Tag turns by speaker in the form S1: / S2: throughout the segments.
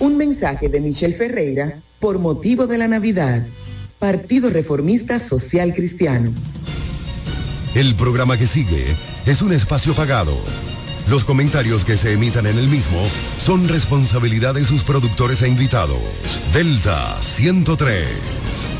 S1: Un mensaje de Michelle Ferreira por motivo de la Navidad. Partido Reformista Social Cristiano.
S2: El programa que sigue es un espacio pagado. Los comentarios que se emitan en el mismo son responsabilidad de sus productores e invitados. Delta 103.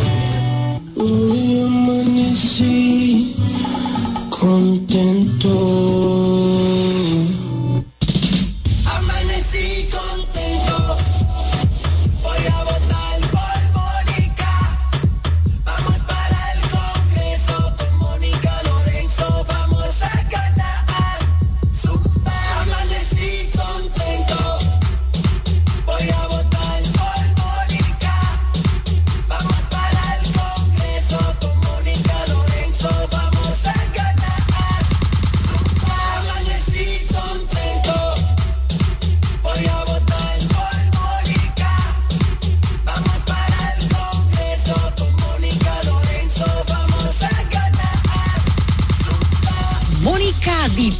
S3: Hoy amanecí contento.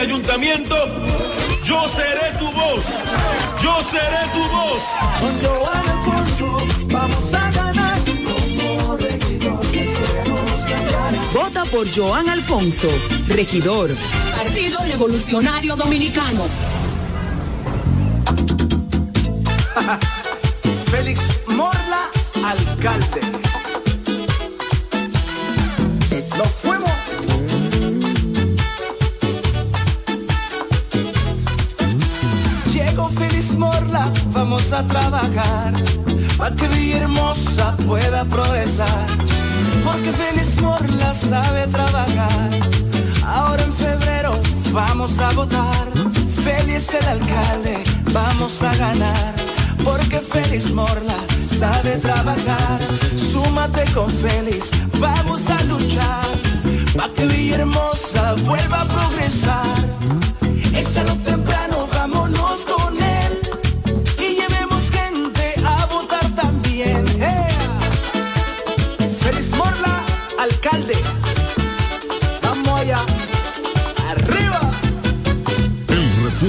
S4: ese ayuntamiento, yo seré tu voz. Yo seré tu voz.
S5: Con Joan Alfonso vamos a ganar. Como regidor, cambiará.
S6: Vota por Joan Alfonso, regidor.
S7: Partido Revolucionario Dominicano.
S5: Félix Morla, alcalde. Vamos a trabajar para que Villahermosa pueda progresar. Porque Félix Morla sabe trabajar. Ahora en febrero vamos a votar. Félix el alcalde, vamos
S3: a ganar, porque Félix Morla sabe trabajar. Súmate con Félix, vamos a luchar, pa' que Villahermosa vuelva a progresar. Échalo vamos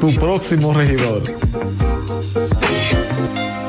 S8: tu próximo regidor.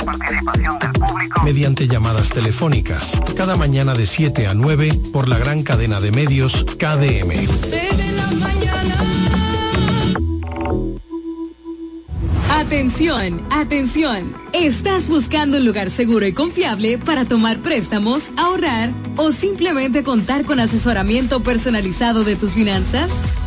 S9: La
S10: participación del público.
S9: mediante llamadas telefónicas. Cada mañana de 7 a 9 por la gran cadena de medios KDM.
S11: Atención, atención. ¿Estás buscando un lugar seguro y confiable para tomar préstamos, ahorrar o simplemente contar con asesoramiento personalizado de tus finanzas?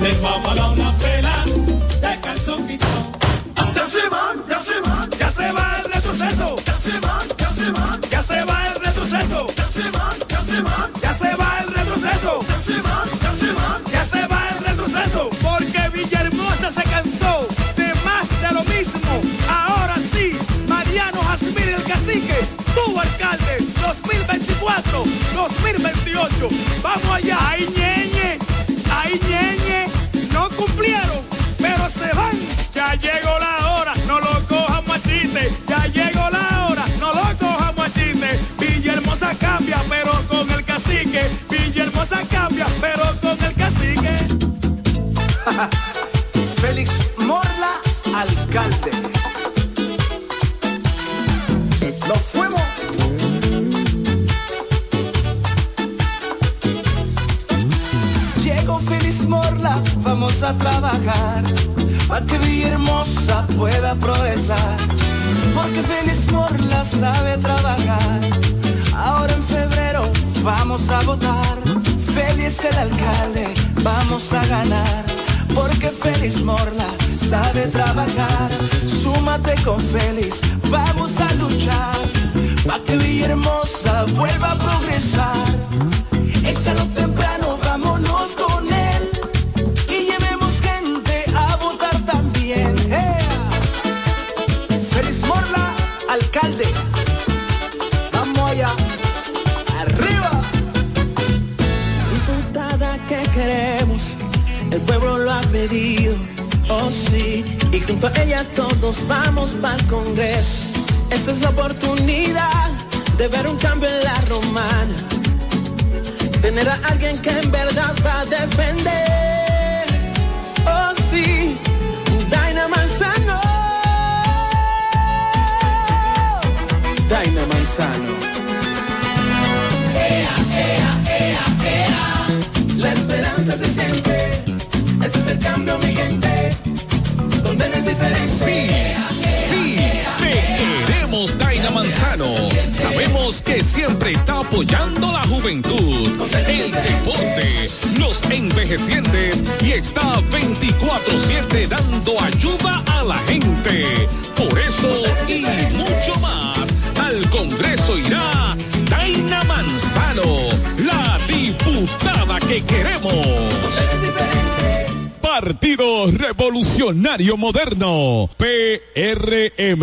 S12: Les vamos a dar una pela de calzón quitado. Ya se van, ya se van, ya se va el retroceso. Ya se van, ya se van, ya se va el retroceso. Ya se van, ya se van, ya se va el retroceso. Ya se van, ya se van, ya se va el retroceso. Porque Villahermosa se cansó de más de lo mismo. Ahora sí, Mariano Jasmine el cacique, tu alcalde, 2024, 2028. Vamos allá, ay
S3: Félix Morla, alcalde. Nos fuimos. Llegó Félix Morla, vamos a trabajar para que Villahermosa pueda progresar. Porque Félix Morla sabe trabajar. Ahora en febrero vamos a votar. Félix el alcalde, vamos a ganar. Porque Félix Morla sabe trabajar. Súmate con Félix, vamos a luchar. Para que Villahermosa vuelva a progresar. Échalo temprano, vámonos Oh sí, y junto a ella todos vamos para el Congreso. Esta es la oportunidad de ver un cambio en la romana. Tener a alguien que en verdad va a defender. Oh sí, Daina Manzano. Daina Manzano. La esperanza se siente. Ese es el cambio, mi gente. Donde no es diferente.
S13: Sí, sí, te queremos, Daina Manzano. Sabemos que siempre está apoyando la juventud, el deporte, los envejecientes y está 24-7 dando ayuda a la gente. Por eso y mucho más, al Congreso irá Daina Manzano, la diputada que queremos. Partido Revolucionario Moderno, PRM.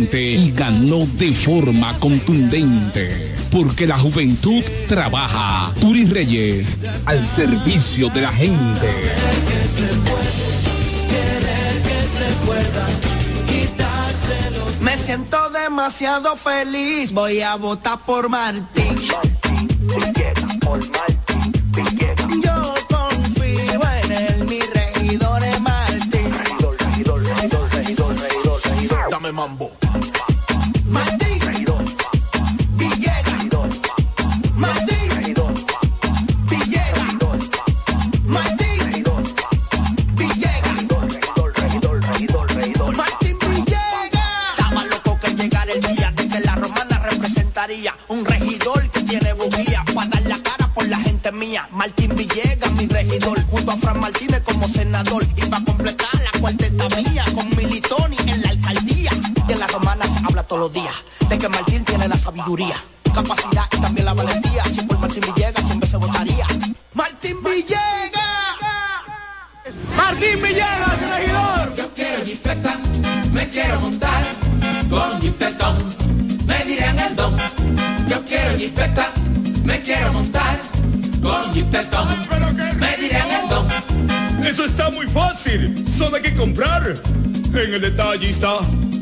S13: y ganó de forma contundente. Porque la juventud trabaja. Turi Reyes, al servicio de la gente.
S12: Me siento demasiado feliz, voy a votar por Martín. Yo mambo. Martín, Villegas, Martín, Villegas, Martín, Villegas, Martín
S14: Villegas. Estaba loco que llegara el día de que la romana representaría un regidor que tiene bujía para dar la cara por la gente mía. Martín Villegas, mi regidor, junto a Fran Martínez como senador. Todos los días de que Martín tiene la sabiduría, capacidad y también la valentía. Si por Martín Villegas siempre se votaría. Martín Villegas. Martín Villegas, regidor.
S15: Yo quiero jipeta, me quiero montar con jipetón, me dirán el don. Yo quiero jipeta, me quiero montar con jipetón, me dirán el don.
S16: Eso está muy fácil. Solo hay que comprar. En el detallista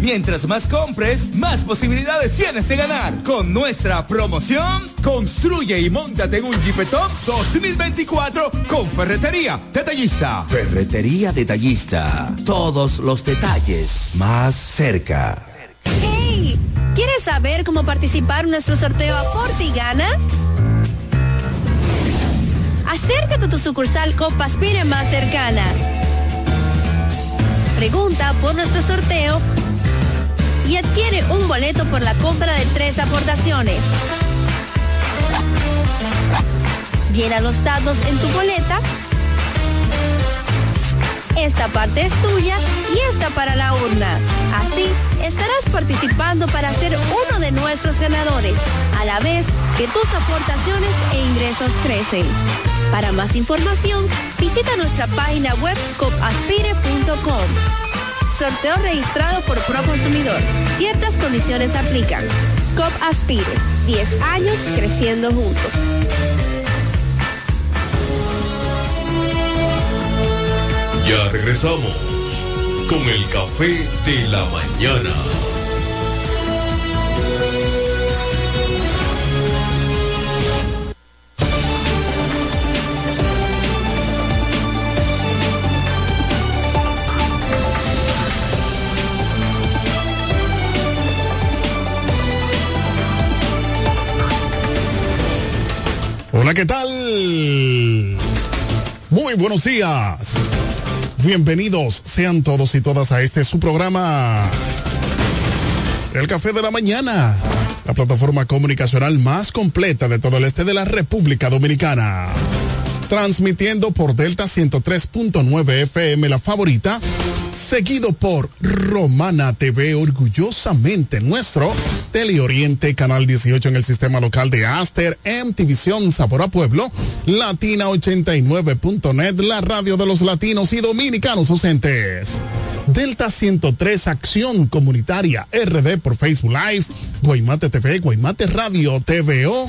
S17: Mientras más compres, más posibilidades tienes de ganar. Con nuestra promoción, construye y montate en un Jeepetop 2024 con Ferretería Detallista.
S18: Ferretería Detallista. Todos los detalles más cerca.
S19: ¡Hey! ¿Quieres saber cómo participar en nuestro sorteo Aporte y Gana? Acércate a tu sucursal Copaspire más cercana. Pregunta por nuestro sorteo y adquiere un boleto por la compra de tres aportaciones. Llena los datos en tu boleta. Esta parte es tuya y esta para la urna. Así estarás participando para ser uno de nuestros ganadores, a la vez que tus aportaciones e ingresos crecen. Para más información, visita nuestra página web copaspire.com. Sorteo registrado por Proconsumidor. Ciertas condiciones aplican. COP Aspire. 10 años creciendo juntos.
S2: Ya regresamos con el café de la mañana.
S20: Hola, ¿qué tal? Muy buenos días. Bienvenidos sean todos y todas a este su programa. El Café de la Mañana, la plataforma comunicacional más completa de todo el este de la República Dominicana. Transmitiendo por Delta 103.9 FM la favorita, seguido por Romana TV, orgullosamente nuestro, Teleoriente, Canal 18 en el sistema local de Aster, MTVision Sabor a Pueblo, Latina 89.net, la radio de los latinos y dominicanos ausentes. Delta 103 Acción Comunitaria RD por Facebook Live, Guaymate TV, Guaymate Radio TVO.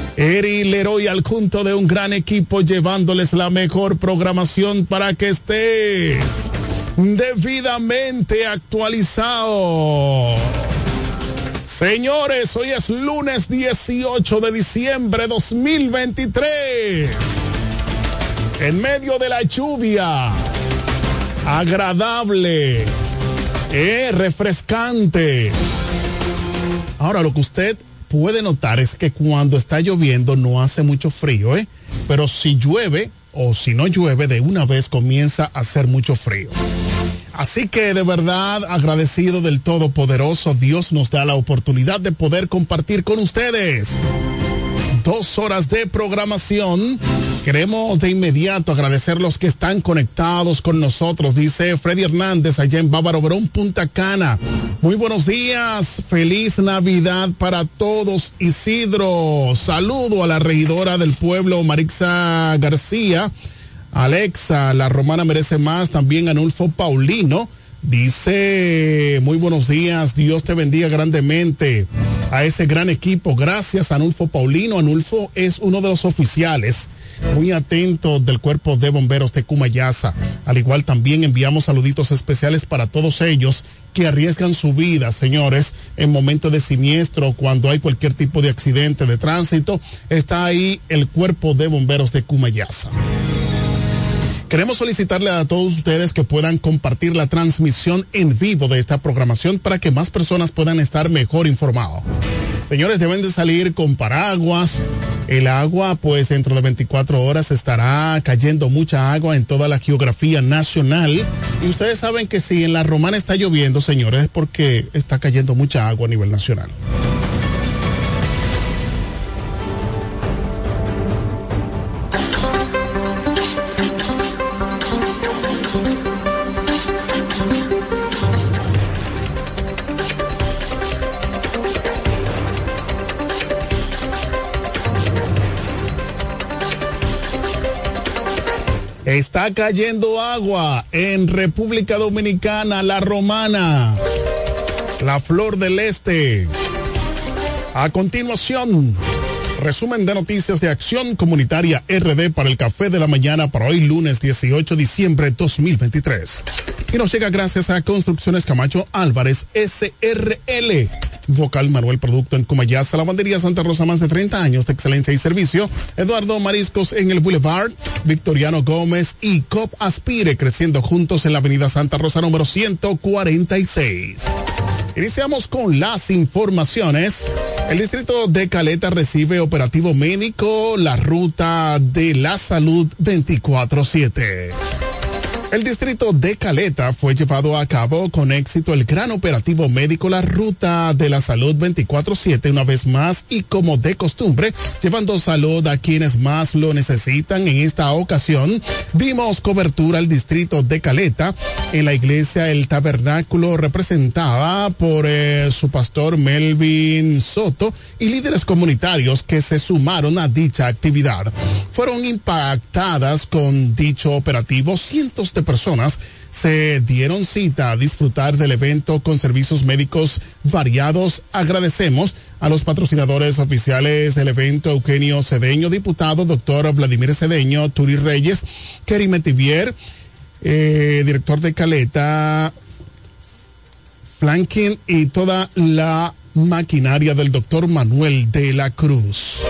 S20: Eri Leroy al junto de un gran equipo llevándoles la mejor programación para que estés debidamente actualizado. Señores, hoy es lunes 18 de diciembre 2023. En medio de la lluvia, agradable, eh, refrescante. Ahora lo que usted puede notar es que cuando está lloviendo no hace mucho frío, ¿eh? Pero si llueve o si no llueve, de una vez comienza a hacer mucho frío. Así que de verdad agradecido del Todopoderoso, Dios nos da la oportunidad de poder compartir con ustedes dos horas de programación Queremos de inmediato agradecer los que están conectados con nosotros, dice Freddy Hernández allá en Bávaro Verón, Punta Cana. Muy buenos días, feliz Navidad para todos, Isidro. Saludo a la regidora del pueblo, Marixa García. Alexa, la romana merece más, también Anulfo Paulino. Dice, muy buenos días, Dios te bendiga grandemente a ese gran equipo. Gracias, Anulfo Paulino. Anulfo es uno de los oficiales muy atentos del cuerpo de bomberos de Cumayasa. Al igual también enviamos saluditos especiales para todos ellos que arriesgan su vida, señores, en momentos de siniestro, cuando hay cualquier tipo de accidente de tránsito. Está ahí el cuerpo de bomberos de Cumayasa. Queremos solicitarle a todos ustedes que puedan compartir la transmisión en vivo de esta programación para que más personas puedan estar mejor informados. Señores, deben de salir con paraguas. El agua, pues dentro de 24 horas estará cayendo mucha agua en toda la geografía nacional. Y ustedes saben que si en la romana está lloviendo, señores, es porque está cayendo mucha agua a nivel nacional. Está cayendo agua en República Dominicana, la romana, la flor del este. A continuación, resumen de noticias de Acción Comunitaria RD para el Café de la Mañana para hoy lunes 18 de diciembre 2023. Y nos llega gracias a Construcciones Camacho Álvarez SRL Vocal Manuel Producto en Cumayasa, Lavandería Santa Rosa, más de 30 años de excelencia y servicio. Eduardo Mariscos en el Boulevard, Victoriano Gómez y COP Aspire, creciendo juntos en la Avenida Santa Rosa número 146. Iniciamos con las informaciones. El distrito de Caleta recibe operativo médico, la ruta de la salud 24-7. El distrito de Caleta fue llevado a cabo con éxito el gran operativo médico La Ruta de la Salud 24-7 una vez más y como de costumbre, llevando salud a quienes más lo necesitan. En esta ocasión dimos cobertura al distrito de Caleta en la iglesia El Tabernáculo representada por eh, su pastor Melvin Soto y líderes comunitarios que se sumaron a dicha actividad. Fueron impactadas con dicho operativo cientos de personas se dieron cita a disfrutar del evento con servicios médicos variados. Agradecemos a los patrocinadores oficiales del evento, Eugenio Cedeño, diputado, doctor Vladimir Cedeño, Turi Reyes, Kerry Metivier, eh, director de Caleta, Flanking y toda la maquinaria del doctor Manuel de la Cruz.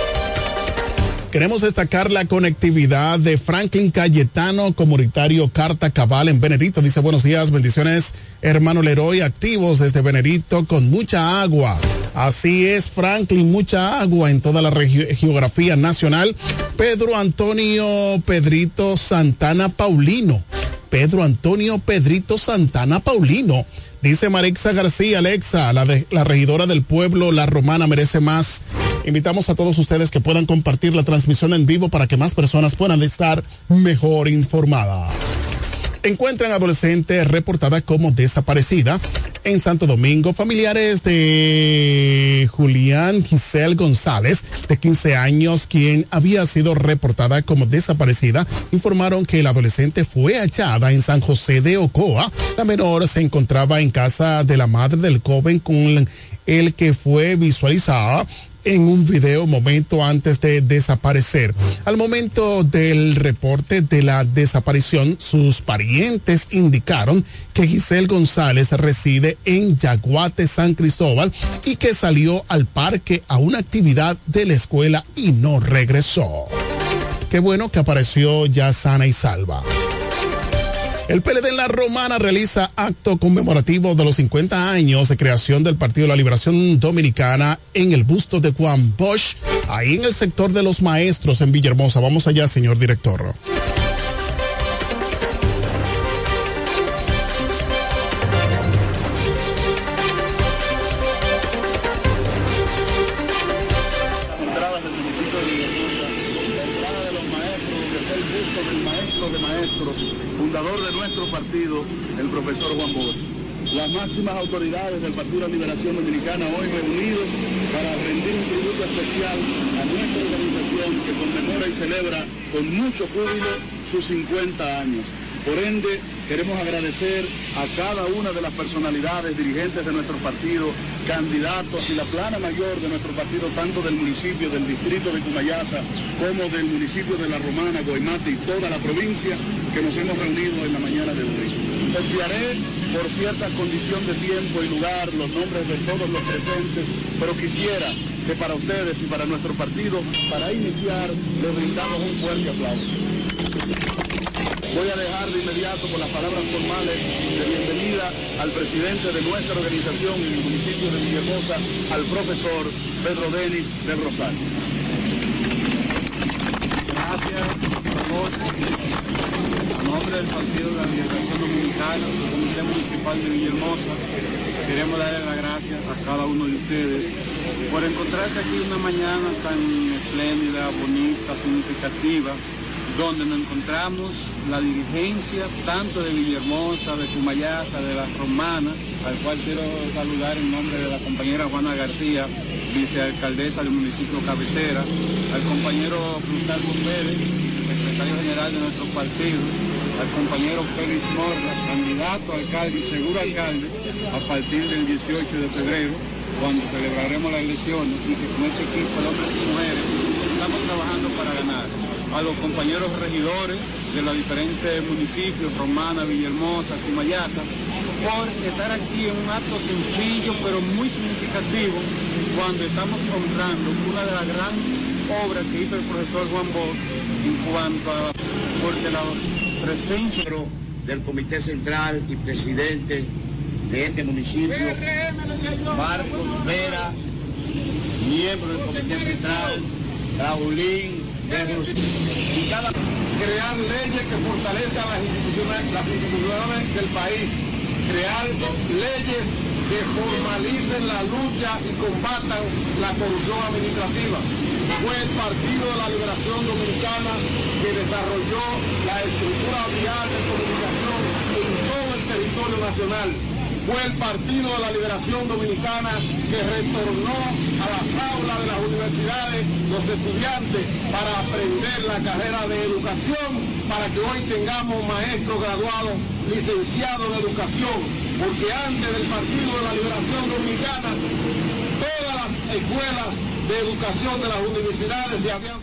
S20: Queremos destacar la conectividad de Franklin Cayetano, comunitario Carta Cabal en Benedito. Dice buenos días, bendiciones, hermano Leroy, activos desde Benedito con mucha agua. Así es, Franklin, mucha agua en toda la geografía nacional. Pedro Antonio Pedrito Santana Paulino. Pedro Antonio Pedrito Santana Paulino. Dice Marixa García, Alexa, la, la regidora del pueblo, la romana, merece más. Invitamos a todos ustedes que puedan compartir la transmisión en vivo para que más personas puedan estar mejor informadas encuentran adolescente reportada como desaparecida. En Santo Domingo, familiares de Julián Giselle González, de 15 años, quien había sido reportada como desaparecida, informaron que el adolescente fue hallada en San José de Ocoa. La menor se encontraba en casa de la madre del joven con el que fue visualizada en un video momento antes de desaparecer. Al momento del reporte de la desaparición, sus parientes indicaron que Giselle González reside en Yaguate, San Cristóbal y que salió al parque a una actividad de la escuela y no regresó. Qué bueno que apareció ya sana y salva. El PLD en la Romana realiza acto conmemorativo de los 50 años de creación del Partido de la Liberación Dominicana en el busto de Juan Bosch, ahí en el sector de los maestros en Villahermosa. Vamos allá, señor director.
S21: Autoridades del Partido de Liberación Dominicana hoy reunidos para rendir un tributo especial a nuestra organización que conmemora y celebra con mucho júbilo sus 50 años. Por ende, queremos agradecer a cada una de las personalidades dirigentes de nuestro partido, candidatos y la plana mayor de nuestro partido, tanto del municipio, del distrito de Cumayasa, como del municipio de La Romana, Guaymate y toda la provincia que nos hemos reunido en la mañana de hoy. Enviaré por cierta condición de tiempo y lugar los nombres de todos los presentes, pero quisiera que para ustedes y para nuestro partido, para iniciar, les brindamos un fuerte aplauso. Voy a dejar de inmediato con las palabras formales de bienvenida al presidente de nuestra organización en el municipio de Villahermosa, al profesor Pedro Denis del Rosario.
S22: Gracias, del Partido de la Liberación Dominicana, del Comité Municipal de Villahermosa, queremos darle las gracias a cada uno de ustedes por encontrarse aquí una mañana tan espléndida, bonita, significativa, donde nos encontramos la dirigencia tanto de Villahermosa, de Cumayasa, de las Romanas, al cual quiero saludar en nombre de la compañera Juana García, vicealcaldesa del municipio Cabecera, al compañero Plutarco Pérez, secretario general de nuestro partido, al compañero Félix Morla, candidato a alcalde y seguro alcalde a partir del 18 de febrero, cuando celebraremos las elecciones y que con ese equipo de hombres y mujeres estamos trabajando para ganar. A los compañeros regidores de los diferentes municipios, Romana, Villahermosa, Cumayasa, por estar aquí en un acto sencillo pero muy significativo cuando estamos honrando una de las grandes obras que hizo el profesor Juan Bosch en cuanto a porque la presencia
S23: del Comité Central y presidente de este municipio, Marcos Vera, miembro del Comité Central, Raulín, cada crear leyes que fortalezcan las instituciones, las instituciones del país, crear leyes que formalicen la lucha y combatan la corrupción administrativa. Fue el Partido de la Liberación Dominicana que desarrolló la estructura vial de comunicación en todo el territorio nacional. Fue el Partido de la Liberación Dominicana que retornó a las aulas de las universidades los estudiantes para aprender la carrera de educación, para que hoy tengamos maestros graduados, licenciados en educación, porque antes del Partido de la Liberación Dominicana, todas las escuelas de educación de las universidades se habían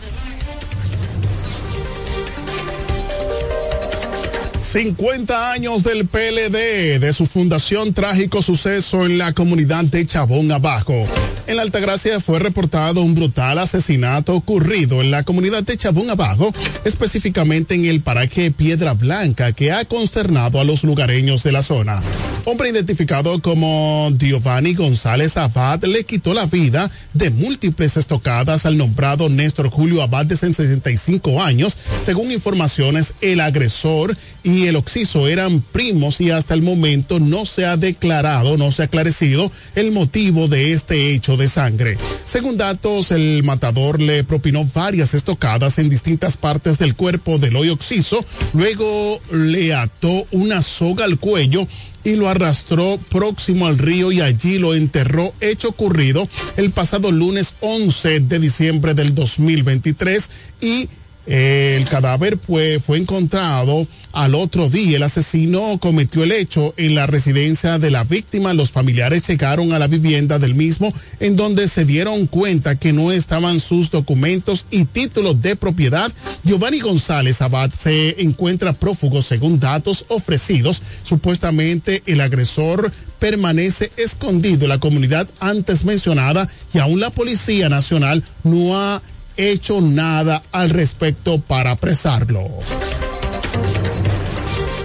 S20: 50 años del PLD, de su fundación trágico suceso en la comunidad de Chabón Abajo. En la Altagracia fue reportado un brutal asesinato ocurrido en la comunidad de Chabón Abajo, específicamente en el paraje Piedra Blanca, que ha consternado a los lugareños de la zona. Hombre identificado como Giovanni González Abad le quitó la vida de múltiples estocadas al nombrado Néstor Julio Abad de 65 años, según informaciones el agresor y el occiso eran primos y hasta el momento no se ha declarado, no se ha aclarecido el motivo de este hecho de sangre. Según datos, el matador le propinó varias estocadas en distintas partes del cuerpo del hoy occiso, luego le ató una soga al cuello y lo arrastró próximo al río y allí lo enterró, hecho ocurrido el pasado lunes 11 de diciembre del 2023 y el cadáver fue, encontrado al otro día. El asesino cometió el hecho en la residencia de la víctima. Los familiares llegaron a la vivienda del mismo en donde se dieron cuenta que no estaban sus documentos y títulos de propiedad. Giovanni González Abad se encuentra prófugo según datos ofrecidos. Supuestamente el agresor permanece escondido en la comunidad antes mencionada y aún la Policía Nacional no ha hecho nada al respecto para apresarlo.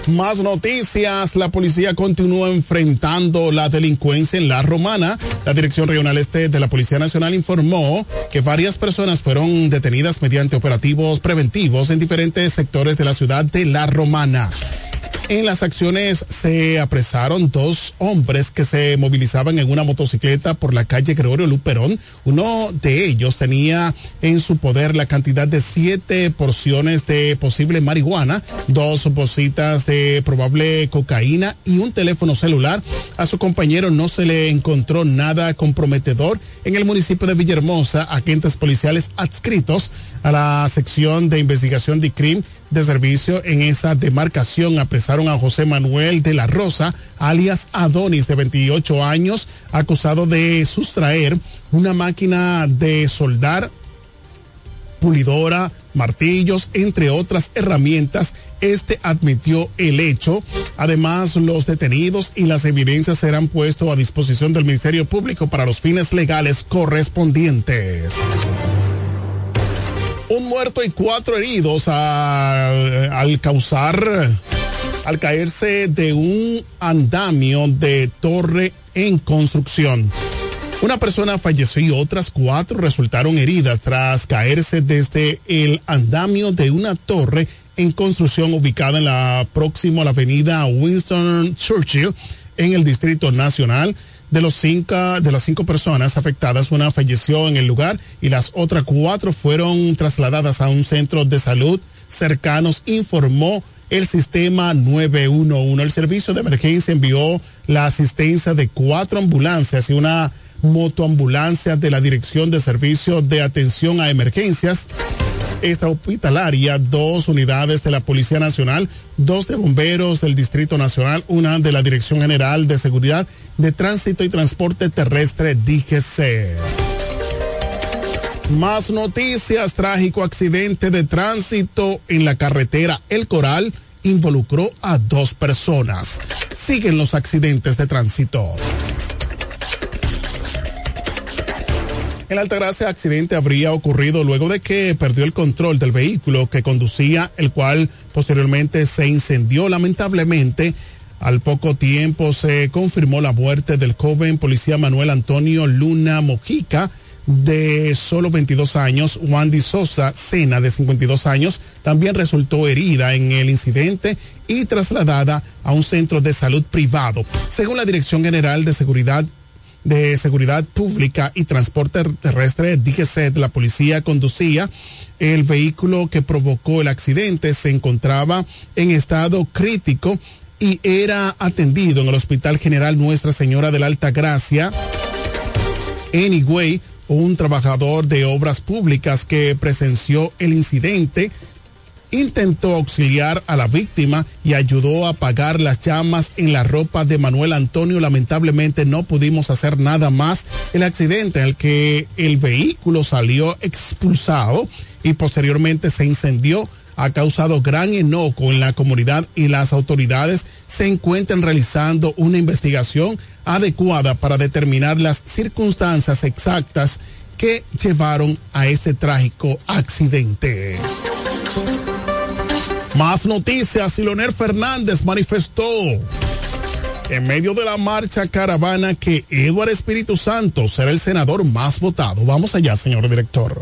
S20: Más noticias. La policía continúa enfrentando la delincuencia en La Romana. La Dirección Regional Este de la Policía Nacional informó que varias personas fueron detenidas mediante operativos preventivos en diferentes sectores de la ciudad de La Romana. En las acciones se apresaron dos hombres que se movilizaban en una motocicleta por la calle Gregorio Luperón. Uno de ellos tenía en su poder la cantidad de siete porciones de posible marihuana, dos bolsitas de probable cocaína y un teléfono celular. A su compañero no se le encontró nada comprometedor. En el municipio de Villahermosa, agentes policiales adscritos a la sección de investigación de crimen de servicio en esa demarcación apresaron a José Manuel de la Rosa, alias Adonis, de 28 años, acusado de sustraer una máquina de soldar, pulidora, martillos, entre otras herramientas. Este admitió el hecho. Además, los detenidos y las evidencias serán puestos a disposición del Ministerio Público para los fines legales correspondientes un muerto y cuatro heridos al, causar, al caerse de un andamio de torre en construcción. Una persona falleció y otras cuatro resultaron heridas tras caerse desde el andamio de una torre en construcción ubicada en la próxima a la avenida Winston Churchill en el Distrito Nacional. De, los cinco, de las cinco personas afectadas, una falleció en el lugar y las otras cuatro fueron trasladadas a un centro de salud cercanos, informó el sistema 911. El servicio de emergencia envió la asistencia de cuatro ambulancias y una motoambulancia de la Dirección de Servicio de Atención a Emergencias extrahospitalaria, dos unidades de la Policía Nacional, dos de bomberos del Distrito Nacional, una de la Dirección General de Seguridad de Tránsito y Transporte Terrestre, DGC. Más noticias, trágico accidente de tránsito en la carretera El Coral involucró a dos personas. Siguen los accidentes de tránsito. En Altagracia, accidente habría ocurrido luego de que perdió el control del vehículo que conducía, el cual posteriormente se incendió lamentablemente. Al poco tiempo se confirmó la muerte del joven policía Manuel Antonio Luna Mojica, de solo 22 años, Wandy Sosa Sena, de 52 años, también resultó herida en el incidente y trasladada a un centro de salud privado. Según la Dirección General de Seguridad de Seguridad Pública y Transporte Terrestre, DGCET, la policía conducía el vehículo que provocó el accidente, se encontraba en estado crítico y era atendido en el Hospital General Nuestra Señora de la Alta Gracia. Anyway, un trabajador de obras públicas que presenció el incidente intentó auxiliar a la víctima y ayudó a apagar las llamas en la ropa de Manuel Antonio. Lamentablemente no pudimos hacer nada más. El accidente en el que el vehículo salió expulsado y posteriormente se incendió ha causado gran enojo en la comunidad y las autoridades se encuentran realizando una investigación adecuada para determinar las circunstancias exactas que llevaron a este trágico accidente. Más noticias, Leonel Fernández manifestó en medio de la marcha caravana que Eduardo Espíritu Santo será el senador más votado. Vamos allá, señor director.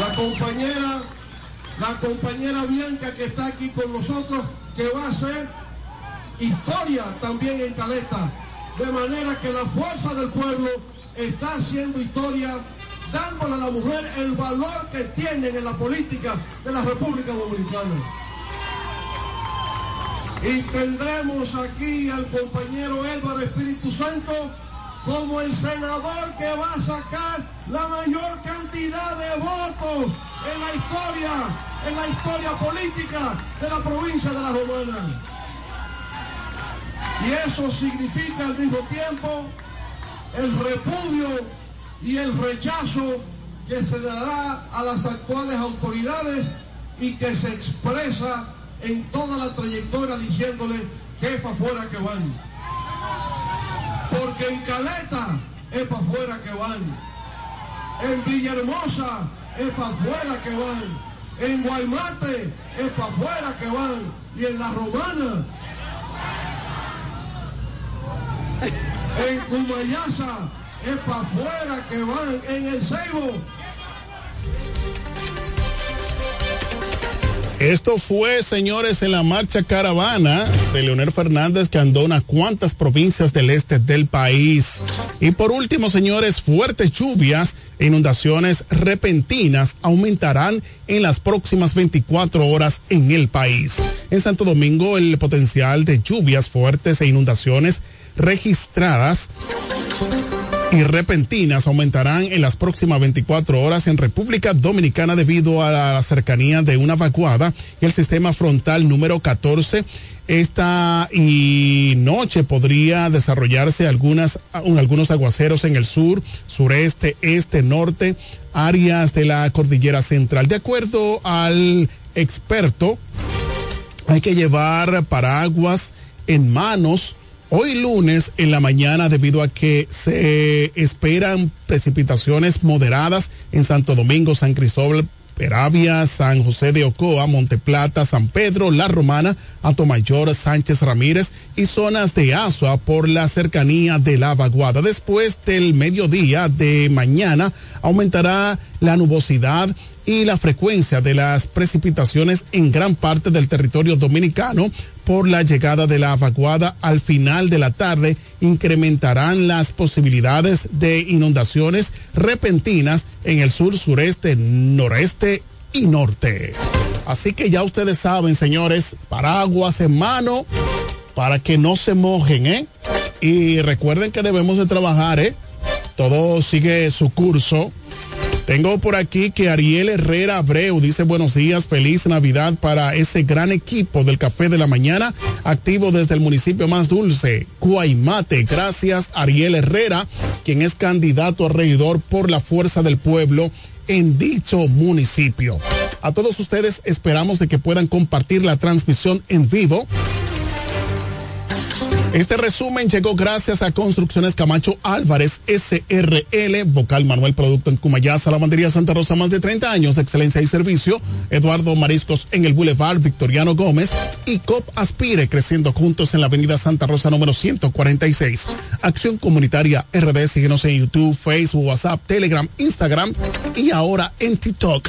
S24: La compañera, la compañera Bianca que está aquí con nosotros, que va a hacer historia también en Caleta, de manera que la fuerza del pueblo está haciendo historia, dándole a la mujer el valor que tienen en la política de la República Dominicana. Y tendremos aquí al compañero Eduardo Espíritu Santo como el senador que va a sacar la mayor cantidad de votos en la historia, en la historia política de la provincia de La Romana. Y eso significa al mismo tiempo el repudio y el rechazo que se dará a las actuales autoridades y que se expresa en toda la trayectoria diciéndole que es para afuera que van. Porque en Caleta es para afuera que van. En Villahermosa es para afuera que van. En Guaymate es para afuera que van. Y en La Romana en Cumayasa es para afuera que van, en el Ceibo
S20: Esto fue, señores, en la marcha caravana de Leonel Fernández que andó unas cuantas provincias del este del país. Y por último, señores, fuertes lluvias e inundaciones repentinas aumentarán en las próximas 24 horas en el país. En Santo Domingo, el potencial de lluvias fuertes e inundaciones registradas y repentinas aumentarán en las próximas 24 horas en República Dominicana debido a la cercanía de una vacuada y el sistema frontal número 14 esta y noche podría desarrollarse algunas, algunos aguaceros en el sur, sureste, este, norte, áreas de la cordillera central. De acuerdo al experto, hay que llevar paraguas en manos hoy lunes en la mañana debido a que se esperan precipitaciones moderadas en Santo Domingo, San Cristóbal, Peravia, San José de Ocoa, Monteplata, San Pedro, La Romana, Atomayor, Sánchez Ramírez y zonas de Asua por la cercanía de la vaguada. Después del mediodía de mañana aumentará la nubosidad y la frecuencia de las precipitaciones en gran parte del territorio dominicano por la llegada de la vaguada al final de la tarde incrementarán las posibilidades de inundaciones repentinas en el sur, sureste, noreste y norte. Así que ya ustedes saben, señores, paraguas en mano para que no se mojen, ¿eh? Y recuerden que debemos de trabajar, ¿eh? Todo sigue su curso tengo por aquí que Ariel Herrera Abreu dice buenos días, feliz Navidad para ese gran equipo del Café de la Mañana, activo desde el municipio más dulce, Cuaymate. Gracias Ariel Herrera, quien es candidato a regidor por la Fuerza del Pueblo en dicho municipio. A todos ustedes esperamos de que puedan compartir la transmisión en vivo este resumen llegó gracias a Construcciones Camacho Álvarez SRL, Vocal Manuel Producto en Cumayasa, Lavandería Santa Rosa, más de 30 años de excelencia y servicio, Eduardo Mariscos en el Boulevard Victoriano Gómez y COP Aspire, creciendo juntos en la Avenida Santa Rosa número 146. Acción Comunitaria RD, síguenos en YouTube, Facebook, WhatsApp, Telegram, Instagram y ahora en TikTok.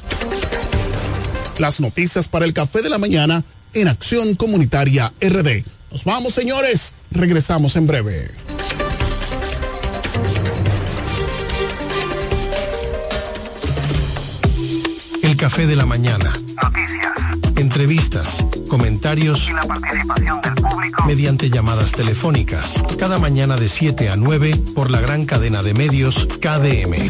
S20: Las noticias para el café de la mañana en Acción Comunitaria RD. Nos vamos, señores. Regresamos en breve.
S9: El café de la mañana.
S25: Noticias.
S9: Entrevistas, comentarios
S25: Y la participación del público.
S9: mediante llamadas telefónicas. Cada mañana de 7 a 9 por la gran cadena de medios KDM.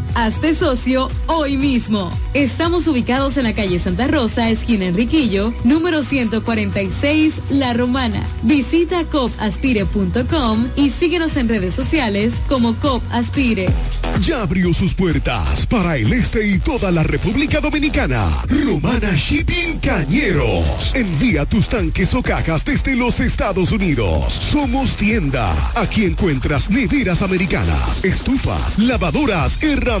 S11: Hazte socio hoy mismo. Estamos ubicados en la calle Santa Rosa, esquina Enriquillo, número 146, La Romana. Visita copaspire.com y síguenos en redes sociales como COP Aspire.
S26: Ya abrió sus puertas para el este y toda la República Dominicana. Romana Shipping Cañeros. Envía tus tanques o cajas desde los Estados Unidos. Somos tienda. Aquí encuentras neveras americanas, estufas, lavadoras, herramientas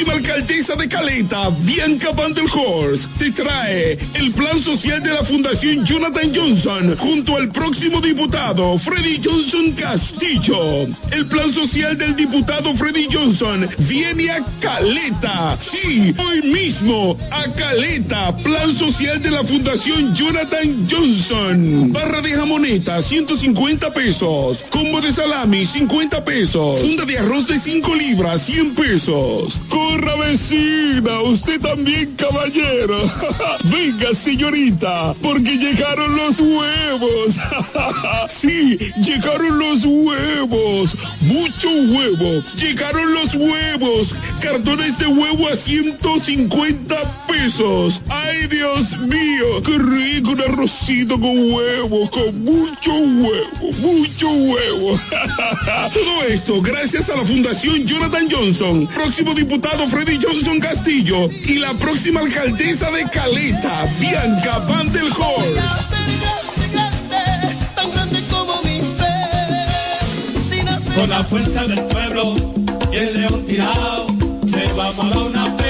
S16: Próxima alcaldesa de Caleta, Bianca Van der Horst, te trae el plan social de la Fundación Jonathan Johnson junto al próximo diputado Freddy Johnson Castillo. El plan social del diputado Freddy Johnson viene a Caleta. Sí, hoy mismo a Caleta. Plan social de la Fundación Jonathan Johnson. Barra de jamoneta, 150 pesos. Combo de salami, 50 pesos. Funda de arroz de 5 libras, 100 pesos. Vecina, usted también caballero. Venga señorita, porque llegaron los huevos. sí, llegaron los huevos. Mucho huevo. Llegaron los huevos. Cartones de huevo a 150 pesos. Ay Dios mío, qué rico un arrocito con huevo, con mucho huevo, mucho huevo. Todo esto gracias a la Fundación Jonathan Johnson, próximo diputado Freddy Johnson Castillo y la próxima alcaldesa de Caleta, Bianca Van del.
S12: Con la fuerza del pueblo y el león tirado, le vamos a dar una pinado.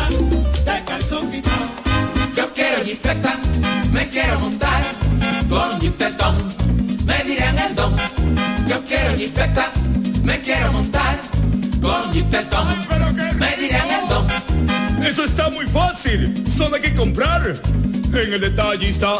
S12: de calzón quitado.
S15: Yo quiero jipeta, me quiero montar con jipetón, me dirán el don. Yo quiero jipeta, me quiero montar con jipetón, me dirán el don.
S17: Eso está muy fácil. Solo hay que comprar. En el detallista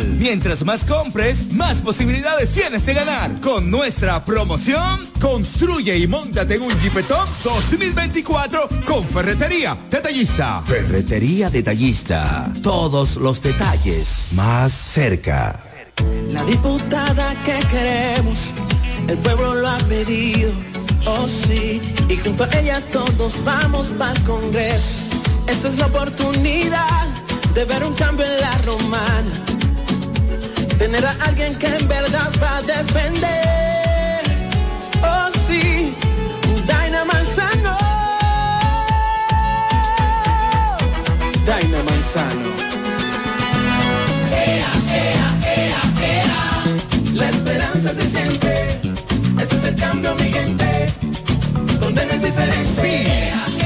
S17: Mientras más compres, más posibilidades tienes de ganar. Con nuestra promoción, construye y montate en un Jeepetop 2024 con Ferretería Detallista.
S18: Ferretería Detallista. Todos los detalles más cerca.
S3: La diputada que queremos, el pueblo lo ha pedido, oh sí, y junto a ella todos vamos para el Congreso. Esta es la oportunidad de ver un cambio en la romana, tener a alguien que en verdad va a defender, oh sí, Daina Manzano, Daina Manzano. La esperanza se siente. Ese es el cambio, mi gente. Donde no es diferente.
S13: Sí,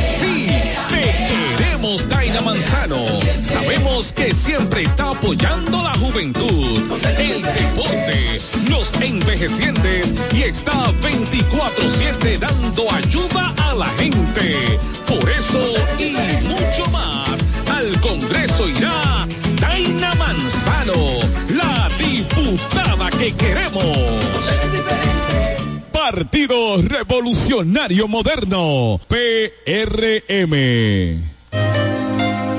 S13: Sabemos que siempre está apoyando la juventud, el deporte, los envejecientes y está 24-7 dando ayuda a la gente. Por eso y mucho más, al Congreso irá Daina Manzano, la diputada que queremos. Partido Revolucionario Moderno, PRM.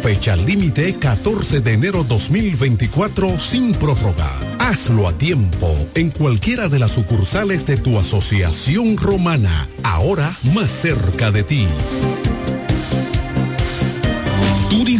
S27: Fecha límite 14 de enero 2024 sin prórroga. Hazlo a tiempo en cualquiera de las sucursales de tu asociación romana, ahora más cerca de ti.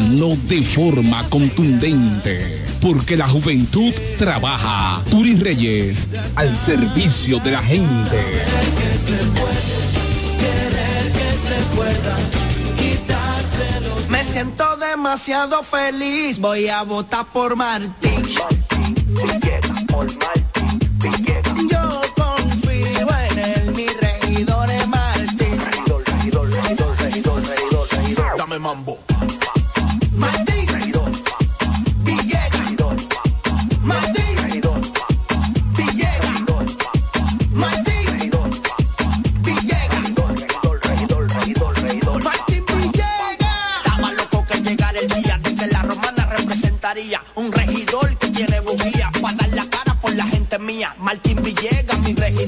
S13: de forma contundente. Porque la juventud trabaja. Turi Reyes, al servicio de la gente.
S3: Me siento demasiado feliz, voy a votar por Martín.
S14: Yo confío en él, mi regidor es Martín. Regidor, regidor, regidor, regidor, regidor, regidor. Dame mambo.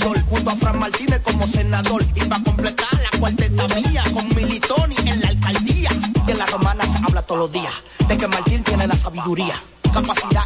S14: Junto a Fran Martínez como senador. Y para completar la cuarteta mía con Militoni en la alcaldía. En la romana se habla todos los días de que Martín tiene la sabiduría, capacidad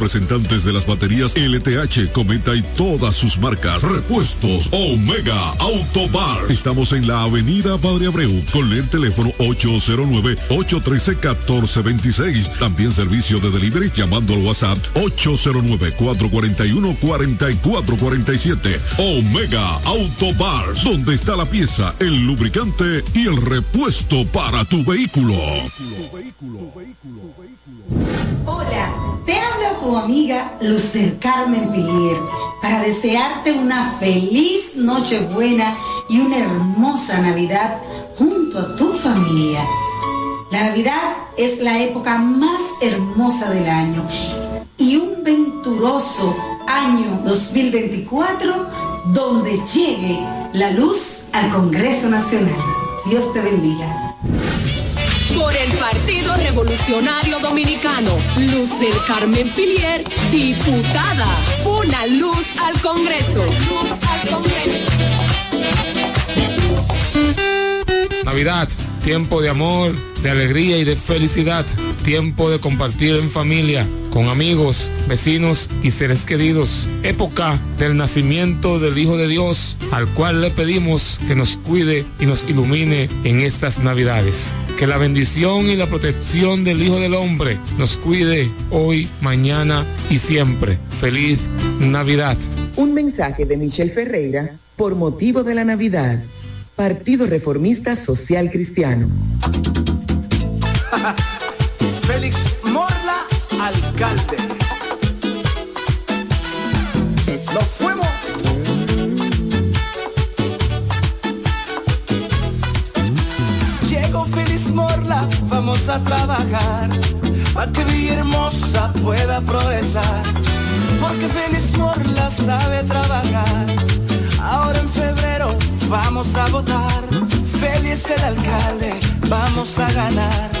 S28: representantes de las baterías LTH, Cometa y todas sus marcas. Repuestos Omega Auto Bar. Estamos en la avenida Padre Abreu con el teléfono 809-813-1426. También servicio de delivery llamando al WhatsApp 809-441-4447. Omega Auto Bar, donde está la pieza, el lubricante y el repuesto para tu vehículo.
S29: Hola, te habla tu amiga Lucer Carmen Pilier para desearte una feliz Nochebuena y una hermosa Navidad junto a tu familia. La Navidad es la época más hermosa del año y un venturoso año 2024 donde llegue la luz al Congreso Nacional. Dios te bendiga.
S30: Revolucionario dominicano, Luz del Carmen Pilier, diputada. Una luz al Congreso. Luz al Congreso.
S31: Navidad, tiempo de amor, de alegría y de felicidad. Tiempo de compartir en familia, con amigos, vecinos y seres queridos. Época del nacimiento del Hijo de Dios, al cual le pedimos que nos cuide y nos ilumine en estas Navidades. Que la bendición y la protección del Hijo del Hombre nos cuide hoy, mañana y siempre. Feliz Navidad.
S5: Un mensaje de Michelle Ferreira por motivo de la Navidad. Partido Reformista Social Cristiano.
S3: Félix Morla, alcalde. Nos fuimos. Llegó Félix Morla, vamos a trabajar. Para que Villahermosa pueda progresar. Porque Félix Morla sabe trabajar. Ahora en febrero vamos a votar. Félix el alcalde, vamos a ganar.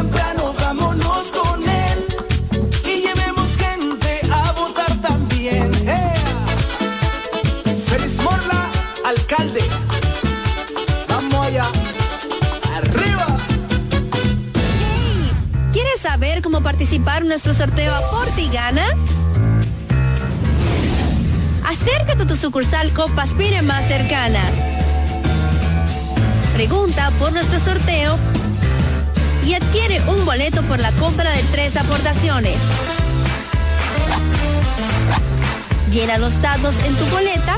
S32: ¿Quieres saber cómo participar en nuestro sorteo Aporte y Gana? Acércate a tu sucursal Copaspire más cercana. Pregunta por nuestro sorteo y adquiere un boleto por la compra de tres aportaciones. Llena los datos en tu boleta.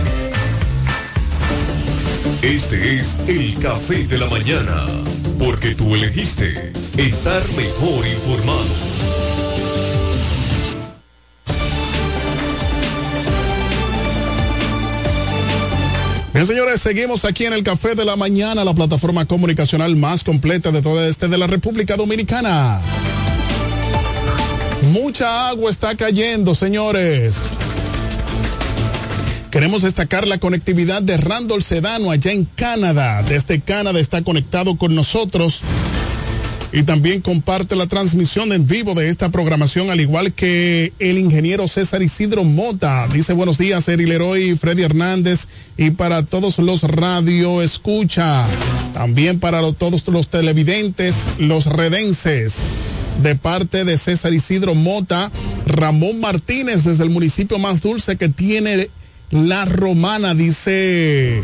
S33: Este es el café de la mañana, porque tú elegiste estar mejor informado.
S20: Bien, señores, seguimos aquí en el Café de la Mañana, la plataforma comunicacional más completa de todo este de la República Dominicana. Mucha agua está cayendo, señores. Queremos destacar la conectividad de Randall Sedano allá en Canadá. Desde Canadá está conectado con nosotros y también comparte la transmisión en vivo de esta programación, al igual que el ingeniero César Isidro Mota. Dice buenos días, Eri Leroy, Freddy Hernández y para todos los radio escucha. También para todos los televidentes, los redenses. De parte de César Isidro Mota, Ramón Martínez desde el municipio más dulce que tiene la romana, dice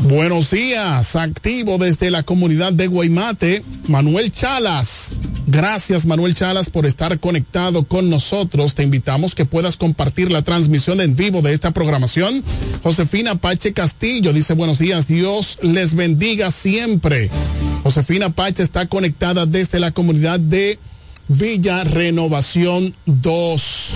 S20: Buenos días, activo desde la comunidad de Guaymate, Manuel Chalas. Gracias Manuel Chalas por estar conectado con nosotros. Te invitamos que puedas compartir la transmisión en vivo de esta programación. Josefina Pache Castillo dice buenos días, Dios les bendiga siempre. Josefina Pache está conectada desde la comunidad de Villa Renovación 2.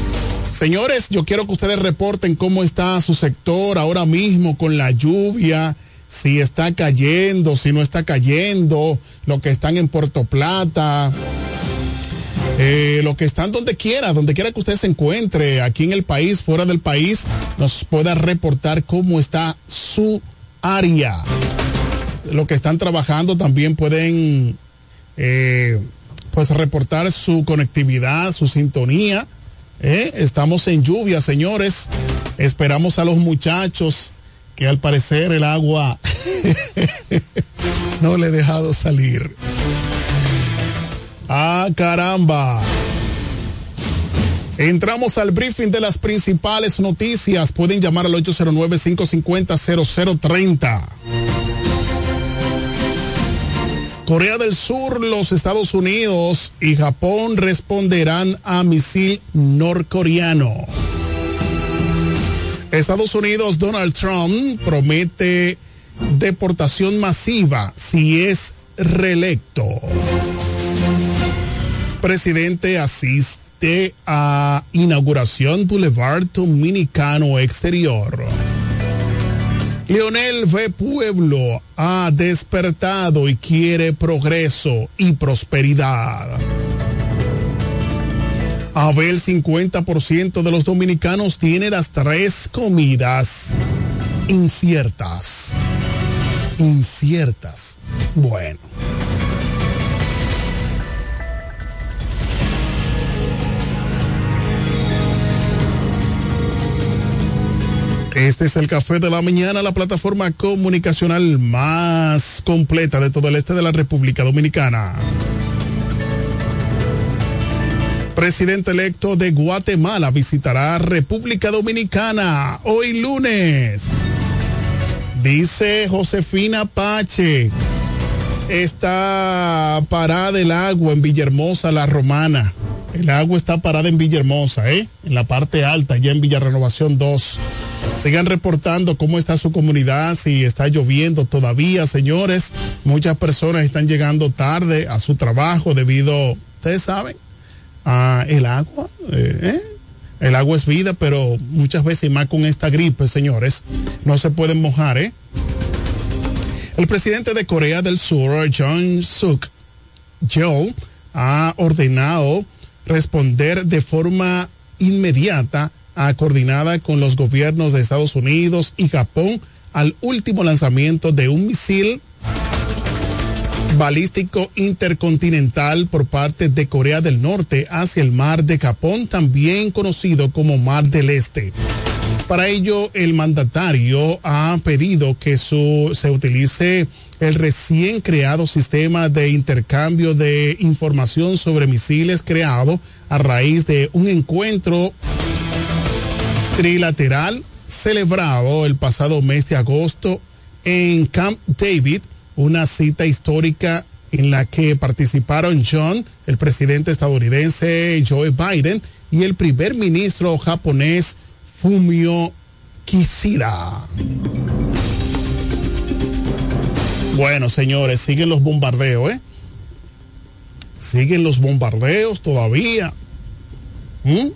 S20: Señores, yo quiero que ustedes reporten cómo está su sector ahora mismo con la lluvia, si está cayendo, si no está cayendo, lo que están en Puerto Plata, eh, lo que están donde quiera, donde quiera que usted se encuentre, aquí en el país, fuera del país, nos pueda reportar cómo está su área. Lo que están trabajando también pueden eh, pues reportar su conectividad, su sintonía. ¿eh? Estamos en lluvia, señores. Esperamos a los muchachos que al parecer el agua no le he dejado salir. Ah, caramba. Entramos al briefing de las principales noticias. Pueden llamar al 809-550-0030. Corea del Sur, los Estados Unidos y Japón responderán a misil norcoreano. Estados Unidos, Donald Trump promete deportación masiva si es reelecto. Presidente asiste a inauguración Boulevard Dominicano Exterior. Leonel V. Pueblo ha despertado y quiere progreso y prosperidad. A ver, el 50% de los dominicanos tiene las tres comidas inciertas. Inciertas. Bueno. Este es el Café de la Mañana, la plataforma comunicacional más completa de todo el este de la República Dominicana. Presidente electo de Guatemala visitará República Dominicana hoy lunes. Dice Josefina Pache, está parada el agua en Villahermosa, la Romana. El agua está parada en Villahermosa, ¿eh? En la parte alta, ya en Villa Renovación 2. Sigan reportando cómo está su comunidad, si está lloviendo todavía, señores. Muchas personas están llegando tarde a su trabajo debido, ustedes saben, a el agua. Eh, ¿eh? El agua es vida, pero muchas veces, más con esta gripe, señores, no se pueden mojar, ¿eh? El presidente de Corea del Sur, John Suk Yeol, ha ordenado responder de forma inmediata, a, coordinada con los gobiernos de Estados Unidos y Japón al último lanzamiento de un misil balístico intercontinental por parte de Corea del Norte hacia el mar de Japón, también conocido como Mar del Este. Para ello, el mandatario ha pedido que se utilice el recién creado sistema de intercambio de información sobre misiles creado a raíz de un encuentro trilateral celebrado el pasado mes de agosto en Camp David, una cita histórica en la que participaron John, el presidente estadounidense Joe Biden y el primer ministro japonés Fumio Kishida. Bueno, señores, siguen los bombardeos, ¿eh? Siguen los bombardeos todavía. ¿Mm?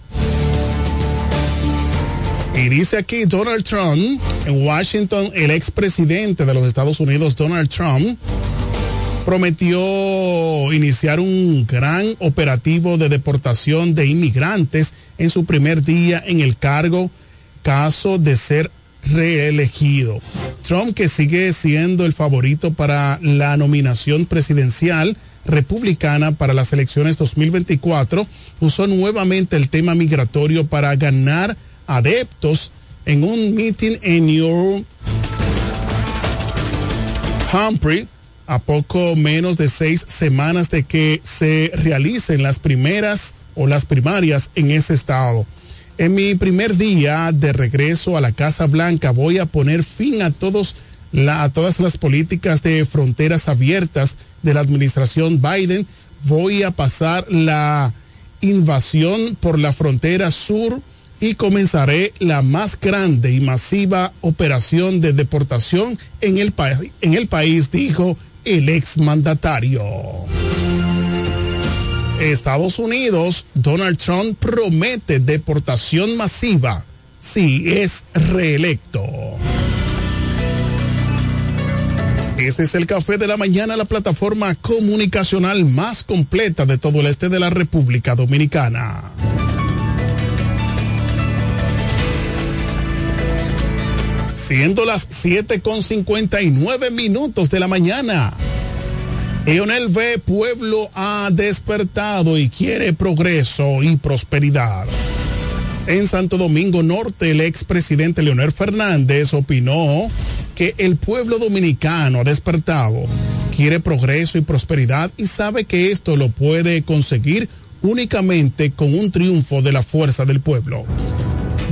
S20: Y dice aquí Donald Trump, en Washington, el expresidente de los Estados Unidos, Donald Trump, prometió iniciar un gran operativo de deportación de inmigrantes en su primer día en el cargo, caso de ser reelegido. Trump, que sigue siendo el favorito para la nominación presidencial republicana para las elecciones 2024, usó nuevamente el tema migratorio para ganar adeptos en un meeting en New Humphrey a poco menos de seis semanas de que se realicen las primeras o las primarias en ese estado. En mi primer día de regreso a la Casa Blanca voy a poner fin a todos a todas las políticas de fronteras abiertas de la administración Biden. Voy a pasar la invasión por la frontera sur y comenzaré la más grande y masiva operación de deportación en el, en el país, dijo el exmandatario. Estados Unidos, Donald Trump promete deportación masiva si es reelecto. Este es el café de la mañana, la plataforma comunicacional más completa de todo el este de la República Dominicana. Siendo las 7 con 59 minutos de la mañana. Leonel V. Pueblo ha despertado y quiere progreso y prosperidad. En Santo Domingo Norte, el expresidente Leonel Fernández opinó que el pueblo dominicano ha despertado, quiere progreso y prosperidad y sabe que esto lo puede conseguir únicamente con un triunfo de la fuerza del pueblo.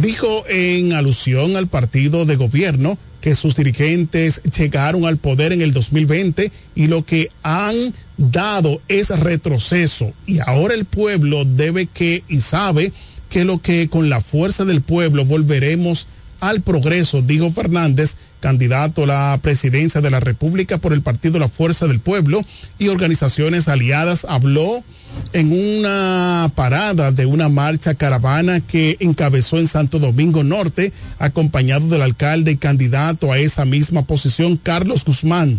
S20: Dijo en alusión al partido de gobierno que sus dirigentes llegaron al poder en el 2020 y lo que han dado es retroceso. Y ahora el pueblo debe que y sabe que lo que con la fuerza del pueblo volveremos al progreso, dijo Fernández, candidato a la presidencia de la República por el Partido La Fuerza del Pueblo y organizaciones aliadas, habló en una parada de una marcha caravana que encabezó en Santo Domingo Norte, acompañado del alcalde y candidato a esa misma posición, Carlos Guzmán.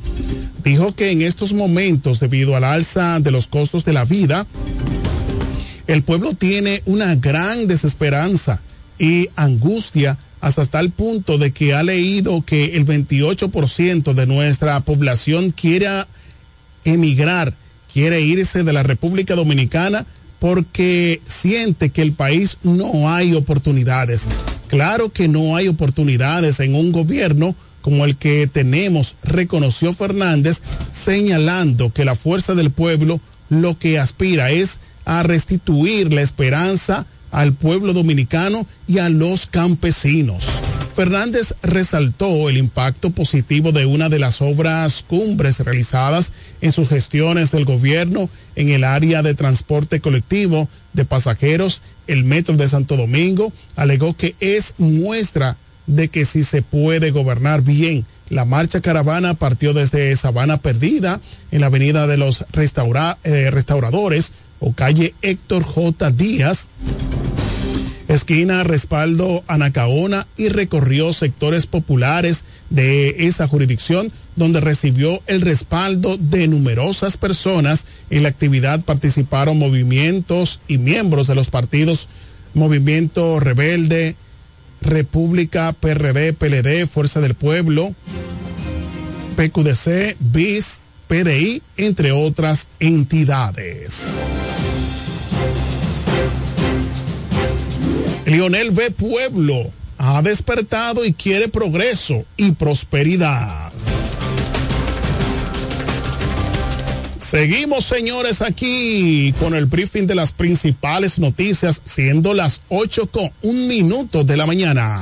S20: Dijo que en estos momentos, debido al alza de los costos de la vida, el pueblo tiene una gran desesperanza y angustia hasta tal punto de que ha leído que el 28% de nuestra población quiere emigrar, quiere irse de la República Dominicana porque siente que el país no hay oportunidades. Claro que no hay oportunidades en un gobierno como el que tenemos, reconoció Fernández, señalando que la fuerza del pueblo lo que aspira es a restituir la esperanza al pueblo dominicano y a los campesinos. Fernández resaltó el impacto positivo de una de las obras cumbres realizadas en sus gestiones del gobierno en el área de transporte colectivo de pasajeros, el Metro de Santo Domingo. Alegó que es muestra de que si se puede gobernar bien. La marcha caravana partió desde Sabana Perdida en la avenida de los eh, restauradores o calle Héctor J. Díaz, esquina Respaldo Anacaona y recorrió sectores populares de esa jurisdicción donde recibió el respaldo de numerosas personas. En la actividad participaron movimientos y miembros de los partidos Movimiento Rebelde, República, PRD, PLD, Fuerza del Pueblo, PQDC, BIS, PDI, entre otras entidades. Lionel V. Pueblo ha despertado y quiere progreso y prosperidad. Seguimos, señores, aquí con el briefing de las principales noticias, siendo las 8 con un minuto de la mañana.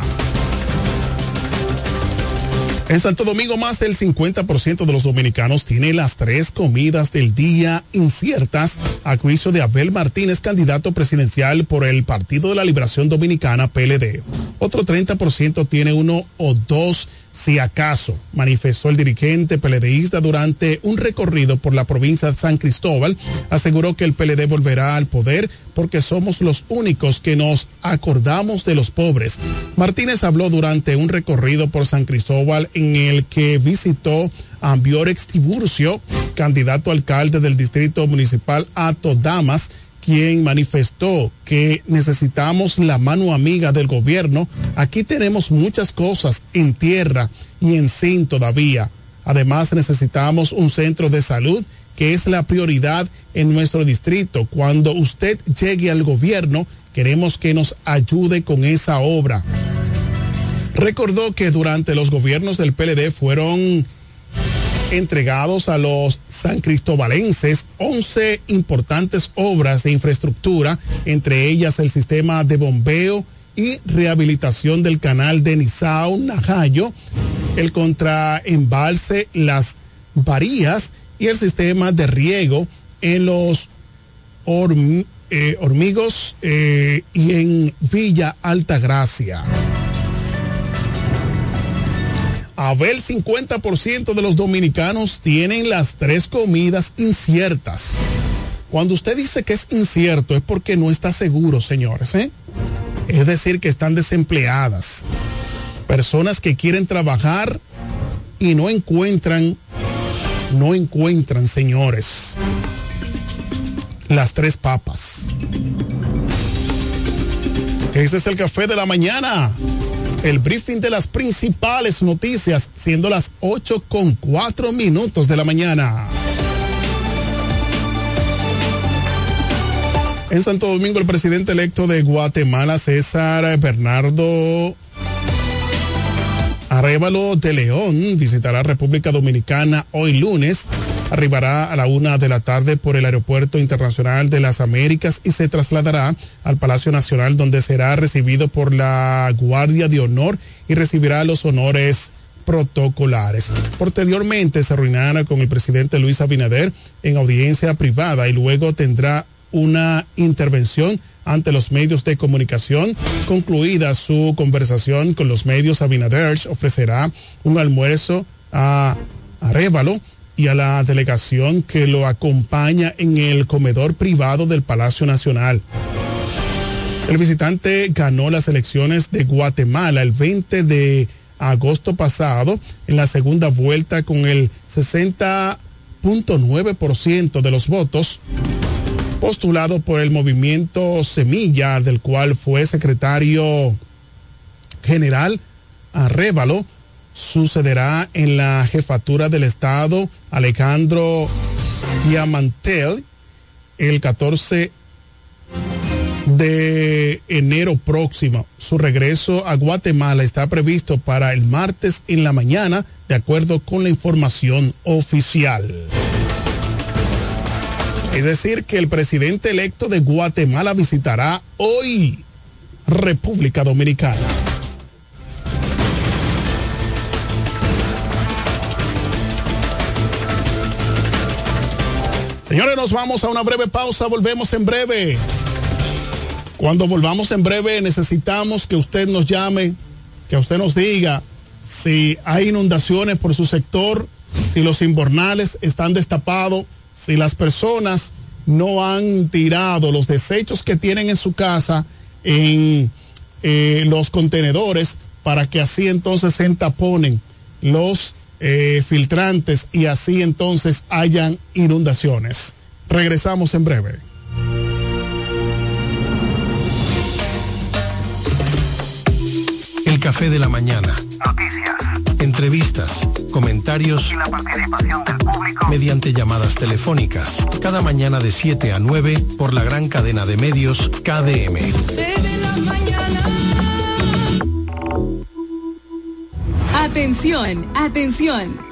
S20: En Santo Domingo, más del 50% de los dominicanos tiene las tres comidas del día inciertas, a juicio de Abel Martínez, candidato presidencial por el Partido de la Liberación Dominicana, PLD. Otro 30% tiene uno o dos si acaso, manifestó el dirigente PLDista durante un recorrido por la provincia de San Cristóbal, aseguró que el PLD volverá al poder porque somos los únicos que nos acordamos de los pobres. Martínez habló durante un recorrido por San Cristóbal en el que visitó a Ambiorex Tiburcio, candidato alcalde del distrito municipal Ato Damas, quien manifestó que necesitamos la mano amiga del gobierno. Aquí tenemos muchas cosas en tierra y en sin todavía. Además necesitamos un centro de salud que es la prioridad en nuestro distrito. Cuando usted llegue al gobierno, queremos que nos ayude con esa obra. Recordó que durante los gobiernos del PLD fueron entregados a los san cristobalenses 11 importantes obras de infraestructura, entre ellas el sistema de bombeo y rehabilitación del canal de Nizao Najayo, el contraembalse Las Varías y el sistema de riego en los eh, hormigos eh, y en Villa Altagracia. A ver, 50% de los dominicanos tienen las tres comidas inciertas. Cuando usted dice que es incierto es porque no está seguro, señores. ¿eh? Es decir, que están desempleadas. Personas que quieren trabajar y no encuentran, no encuentran, señores, las tres papas. Este es el café de la mañana el briefing de las principales noticias, siendo las 8 con 4 minutos de la mañana. En Santo Domingo, el presidente electo de Guatemala, César Bernardo Arevalo de León, visitará República Dominicana hoy lunes arribará a la una de la tarde por el Aeropuerto Internacional de las Américas y se trasladará al Palacio Nacional donde será recibido por la Guardia de Honor y recibirá los honores protocolares. Posteriormente se reunirá con el presidente Luis Abinader en audiencia privada y luego tendrá una intervención ante los medios de comunicación. Concluida su conversación con los medios, Abinader ofrecerá un almuerzo a Arevalo y a la delegación que lo acompaña en el comedor privado del Palacio Nacional. El visitante ganó las elecciones de Guatemala el 20 de agosto pasado en la segunda vuelta con el 60.9% de los votos postulado por el movimiento Semilla, del cual fue secretario general Arrévalo, sucederá en la jefatura del Estado Alejandro Diamantel el 14 de enero próximo. Su regreso a Guatemala está previsto para el martes en la mañana, de acuerdo con la información oficial. Es decir, que el presidente electo de Guatemala visitará hoy República Dominicana. Señores, nos vamos a una breve pausa, volvemos en breve. Cuando volvamos en breve necesitamos que usted nos llame, que usted nos diga si hay inundaciones por su sector, si los invernales están destapados, si las personas no han tirado los desechos que tienen en su casa en eh, los contenedores para que así entonces se entaponen los eh, filtrantes y así entonces hayan inundaciones. Regresamos en breve.
S9: El café de la mañana. Noticias. Entrevistas, comentarios y la participación del público mediante llamadas telefónicas. Cada mañana de 7 a 9 por la gran cadena de medios KDM.
S11: Atención, atención.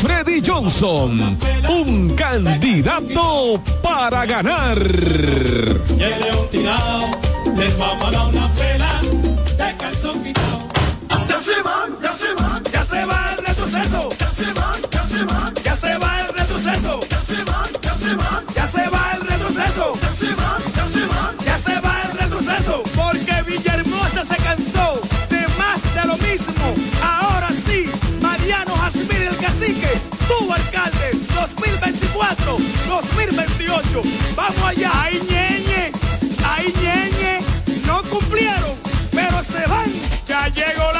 S13: Freddy Johnson, un candidato para ganar.
S3: Y el león tirado, les vamos a dar una pela, de calzón quitado. Ya se tu alcalde, 2024, 2028. Vamos allá, ay ñeñe, ay ñeñe, no cumplieron, pero se van. Ya llegó la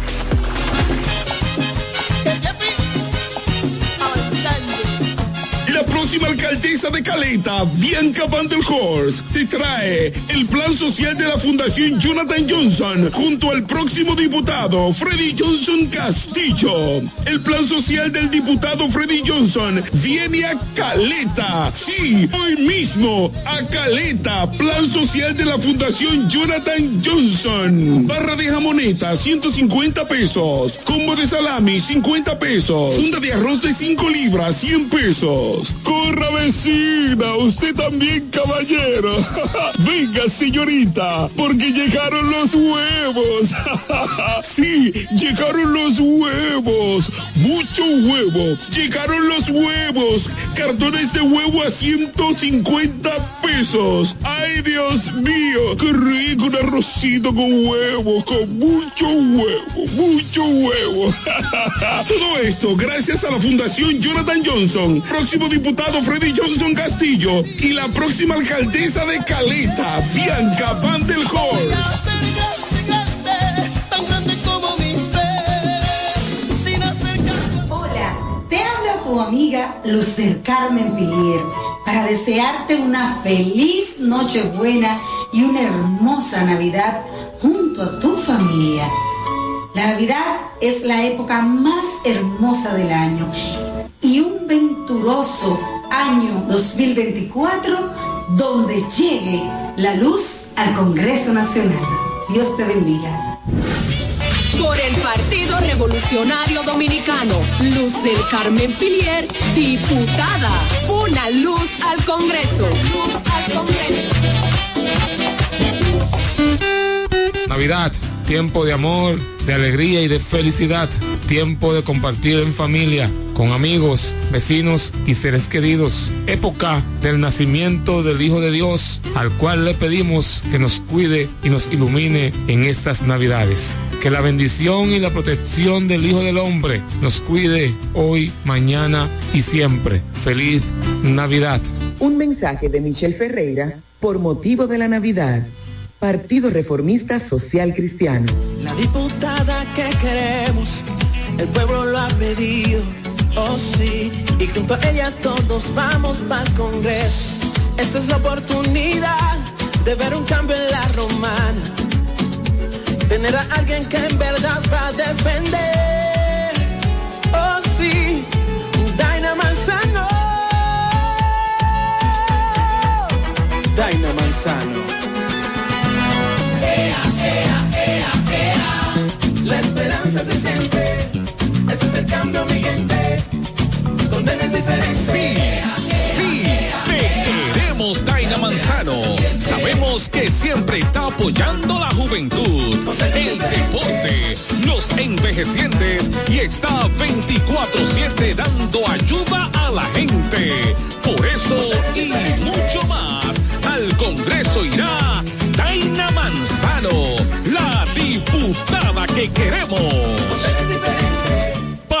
S16: Próxima alcaldesa de Caleta, Bianca Van der Horst, te trae el plan social de la Fundación Jonathan Johnson junto al próximo diputado Freddy Johnson Castillo. El plan social del diputado Freddy Johnson viene a Caleta. Sí, hoy mismo a Caleta. Plan social de la Fundación Jonathan Johnson. Barra de jamoneta, 150 pesos. Combo de salami, 50 pesos. Funda de arroz de 5 libras, 100 pesos. Vecina, usted también caballero. Venga señorita, porque llegaron los huevos. sí, llegaron los huevos. Mucho huevo. Llegaron los huevos. Cartones de huevo a 150 pesos. Ay Dios mío, qué rico un arrocito con huevo, con mucho huevo, mucho huevo. Todo esto gracias a la Fundación Jonathan Johnson, próximo diputado Freddy Johnson Castillo y la próxima alcaldesa de Caleta, Bianca Van del Horst.
S29: Hola, te habla tu amiga Lucer Carmen Pilier para desearte una feliz Nochebuena y una hermosa Navidad junto a tu familia. La Navidad es la época más hermosa del año y un venturoso año 2024 donde llegue la luz al Congreso Nacional. Dios te bendiga.
S34: Por el Partido Revolucionario Dominicano, Luz del Carmen Pilier, diputada. Una luz al Congreso. Luz al Congreso.
S31: Navidad, tiempo de amor, de alegría y de felicidad. Tiempo de compartir en familia, con amigos, vecinos y seres queridos. Época del nacimiento del Hijo de Dios, al cual le pedimos que nos cuide y nos ilumine en estas Navidades. Que la bendición y la protección del Hijo del Hombre nos cuide hoy, mañana y siempre. Feliz Navidad.
S5: Un mensaje de Michelle Ferreira por motivo de la Navidad. Partido Reformista Social Cristiano.
S3: La diputada que queremos, el pueblo lo ha pedido, oh sí, y junto a ella todos vamos para el Congreso. Esta es la oportunidad de ver un cambio en la romana, tener a alguien que en verdad va a defender, oh sí, Daina Manzano, Daina Manzano. La esperanza se siente. Ese es el cambio, mi gente. Donde no es diferente.
S13: Sí, sí, te queremos, Daina Manzano. Sabemos que siempre está apoyando la juventud, el deporte, los envejecientes y está 24-7 dando ayuda a la gente. Por eso y mucho más, al Congreso irá Daina Manzano, la diputada que queremos.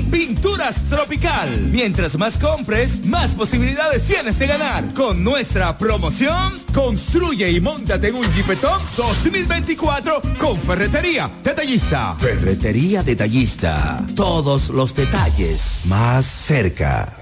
S17: Pinturas Tropical. Mientras más compres, más posibilidades tienes de ganar. Con nuestra promoción, construye y montate en un Jeepetop 2024 con Ferretería Detallista.
S18: Ferretería Detallista. Todos los detalles más cerca.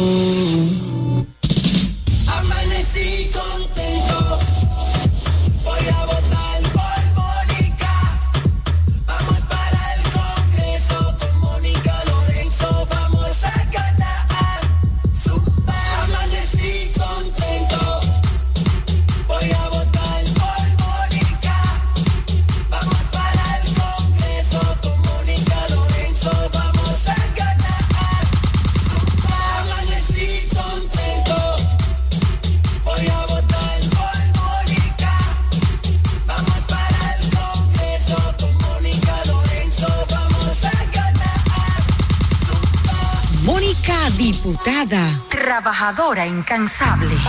S35: Trabajadora incansable.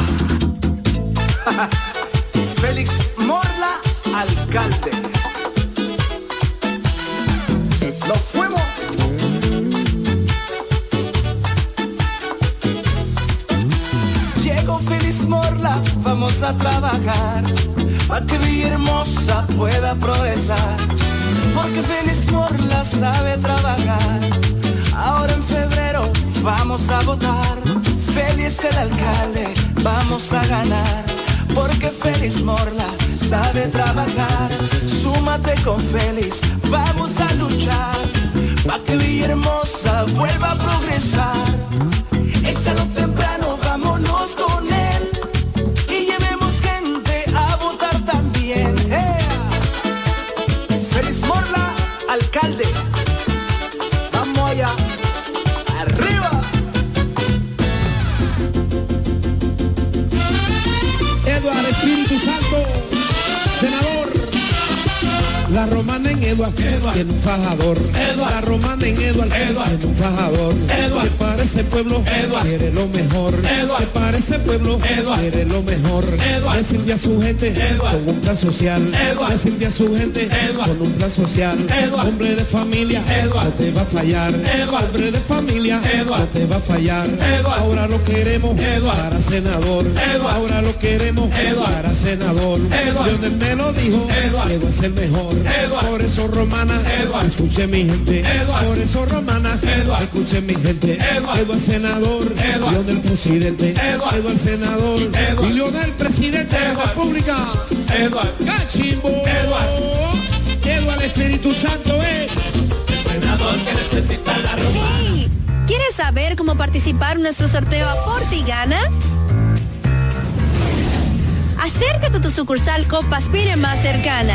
S3: Félix Morla, alcalde. Nos fuimos. Llegó Félix Morla, vamos a trabajar. Para que Villahermosa pueda progresar. Porque Félix Morla sabe trabajar. Ahora en febrero vamos a votar. Félix el alcalde, vamos a ganar. Porque Félix Morla sabe trabajar. Súmate con Félix, vamos a luchar. para que Villahermosa vuelva a progresar. Échalo
S36: en Eduard, tiene un fajador. La romana en Eduard, tiene un fajador. Que para ese pueblo quiere lo mejor. Que para ese pueblo quiere lo mejor. Que sirve a su gente con un plan social. Que sirve a su gente con un plan social. Hombre de familia, no te va a fallar. Hombre de familia, no te va a fallar. Ahora lo queremos para senador. Ahora lo queremos para senador. Lionel me lo dijo, que va a ser mejor. Por eso romana, escuche mi gente. Por eso romana, escuche mi gente. Eduardo senador, Lionel presidente. Eduardo senador, y Lionel presidente de la República. Cachimbo. Eduardo Espíritu Santo es el senador que necesita la romana.
S19: ¿Quieres saber cómo participar en nuestro sorteo Aporte y Gana? Acércate a tu sucursal Copaspire más cercana.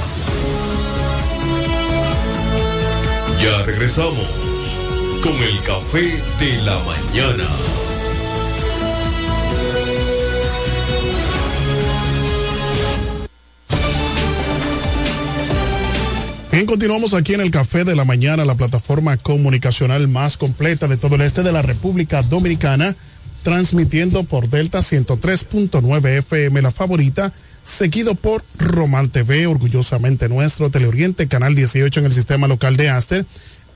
S33: Ya regresamos con el café de la mañana.
S20: Bien, continuamos aquí en el Café de la Mañana, la plataforma comunicacional más completa de todo el este de la República Dominicana, transmitiendo por Delta 103.9 FM, la favorita, seguido por Román TV, orgullosamente nuestro, Teleoriente, Canal 18 en el sistema local de Aster,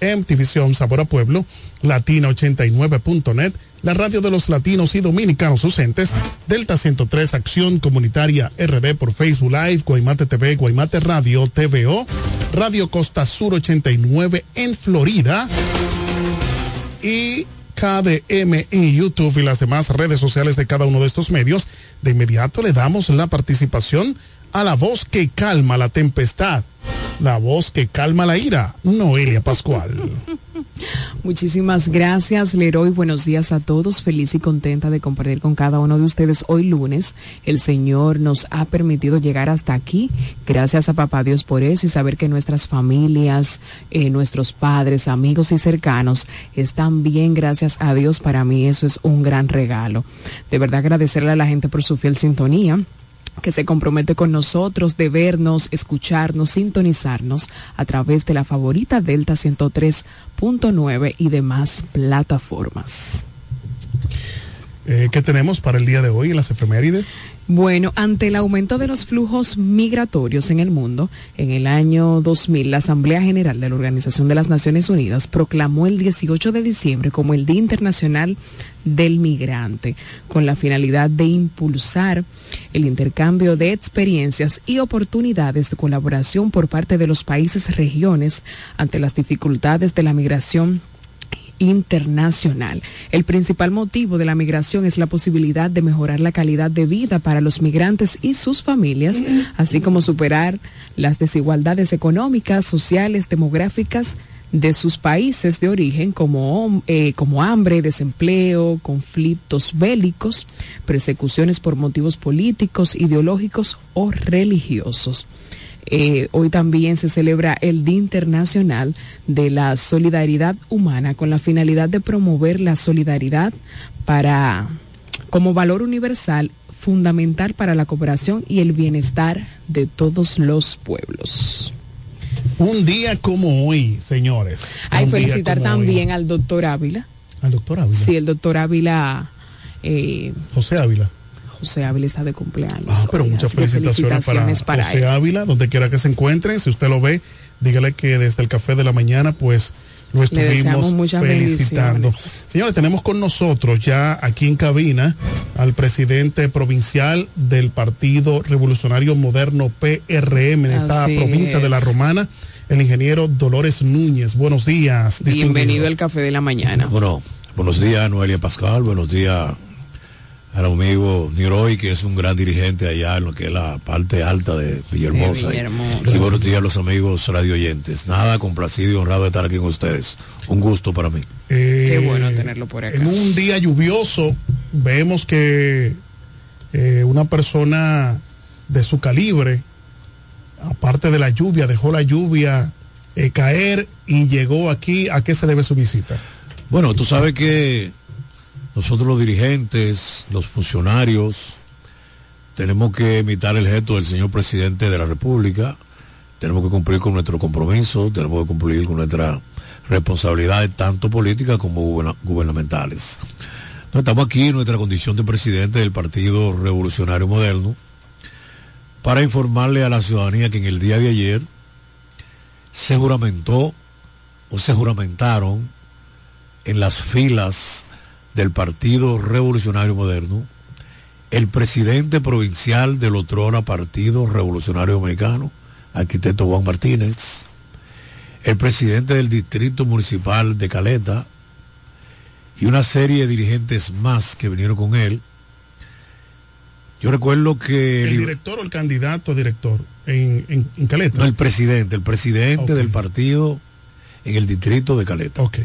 S20: MTVision Sabor a Pueblo, Latina89.net, la radio de los latinos y dominicanos ausentes, Delta 103 Acción Comunitaria RD por Facebook Live, Guaymate TV, Guaymate Radio, TVO, Radio Costa Sur 89 en Florida y KDM en YouTube y las demás redes sociales de cada uno de estos medios. De inmediato le damos la participación a la voz que calma la tempestad, la voz que calma la ira, Noelia Pascual.
S37: Muchísimas gracias, Leroy. Buenos días a todos. Feliz y contenta de compartir con cada uno de ustedes hoy lunes. El Señor nos ha permitido llegar hasta aquí. Gracias a Papá Dios por eso y saber que nuestras familias, eh, nuestros padres, amigos y cercanos están bien. Gracias a Dios. Para mí eso es un gran regalo. De verdad agradecerle a la gente por su fiel sintonía que se compromete con nosotros de vernos, escucharnos, sintonizarnos a través de la favorita Delta 103.9 y demás plataformas.
S20: Eh, ¿Qué tenemos para el día de hoy en las efemérides?
S37: Bueno, ante el aumento de los flujos migratorios en el mundo, en el año 2000 la Asamblea General de la Organización de las Naciones Unidas proclamó el 18 de diciembre como el Día Internacional del Migrante, con la finalidad de impulsar el intercambio de experiencias y oportunidades de colaboración por parte de los países regiones ante las dificultades de la migración internacional. El principal motivo de la migración es la posibilidad de mejorar la calidad de vida para los migrantes y sus familias, así como superar las desigualdades económicas, sociales, demográficas de sus países de origen como, eh, como hambre, desempleo, conflictos bélicos, persecuciones por motivos políticos, ideológicos o religiosos. Eh, hoy también se celebra el Día Internacional de la Solidaridad Humana con la finalidad de promover la solidaridad para como valor universal fundamental para la cooperación y el bienestar de todos los pueblos.
S20: Un día como hoy, señores.
S37: Hay felicitar también
S20: hoy.
S37: al doctor Ávila.
S20: Al doctor Ávila.
S37: Sí, el doctor Ávila. eh,
S20: José Ávila.
S37: José Ávila está de cumpleaños.
S20: Ah, pero
S37: hoy,
S20: muchas felicitaciones,
S37: felicitaciones
S20: para,
S37: para
S20: José
S37: él.
S20: Ávila, donde quiera que se encuentren. Si usted lo ve, dígale que desde el café de la mañana, pues lo estuvimos felicitando. Señores, tenemos con nosotros ya aquí en cabina al presidente provincial del Partido Revolucionario Moderno PRM en esta
S37: Así
S20: provincia de La. Romana, el ingeniero Dolores Núñez. Buenos días.
S37: Bienvenido al café de la mañana.
S38: Bueno, buenos días, Noelia Pascal, buenos días al amigo Niroy, que es un gran dirigente allá en lo que es la parte alta de Villahermosa.
S37: De
S38: Y-
S37: Villahermosa.
S38: Y, buenos días a los amigos radio oyentes. Nada, complacido y honrado de estar aquí con ustedes. Un gusto para mí.
S20: Eh,
S37: Qué bueno tenerlo por acá.
S20: En un día lluvioso vemos que eh, una persona de su calibre, aparte de la lluvia, dejó la lluvia eh, caer y llegó aquí. ¿A qué se debe su visita?
S38: Bueno, tú sabes que nosotros los dirigentes, los funcionarios, tenemos que imitar el gesto del señor presidente de la República, tenemos que cumplir con nuestro compromiso, tenemos que cumplir con nuestras responsabilidades, tanto políticas como guberna- gubernamentales. Entonces, estamos aquí en nuestra condición de presidente del Partido Revolucionario Moderno para informarle a la ciudadanía que en el día de ayer se juramentó o se juramentaron en las filas del Partido Revolucionario Moderno el presidente provincial del otrora Partido Revolucionario Dominicano, arquitecto Juan Martínez, el presidente del Distrito Municipal de Caleta y una serie de dirigentes más que vinieron con él. Yo recuerdo que...
S20: ¿El director o el candidato a director en, en, en Caleta?
S38: No, el presidente, el presidente del partido en el distrito de Caleta.
S20: Ok.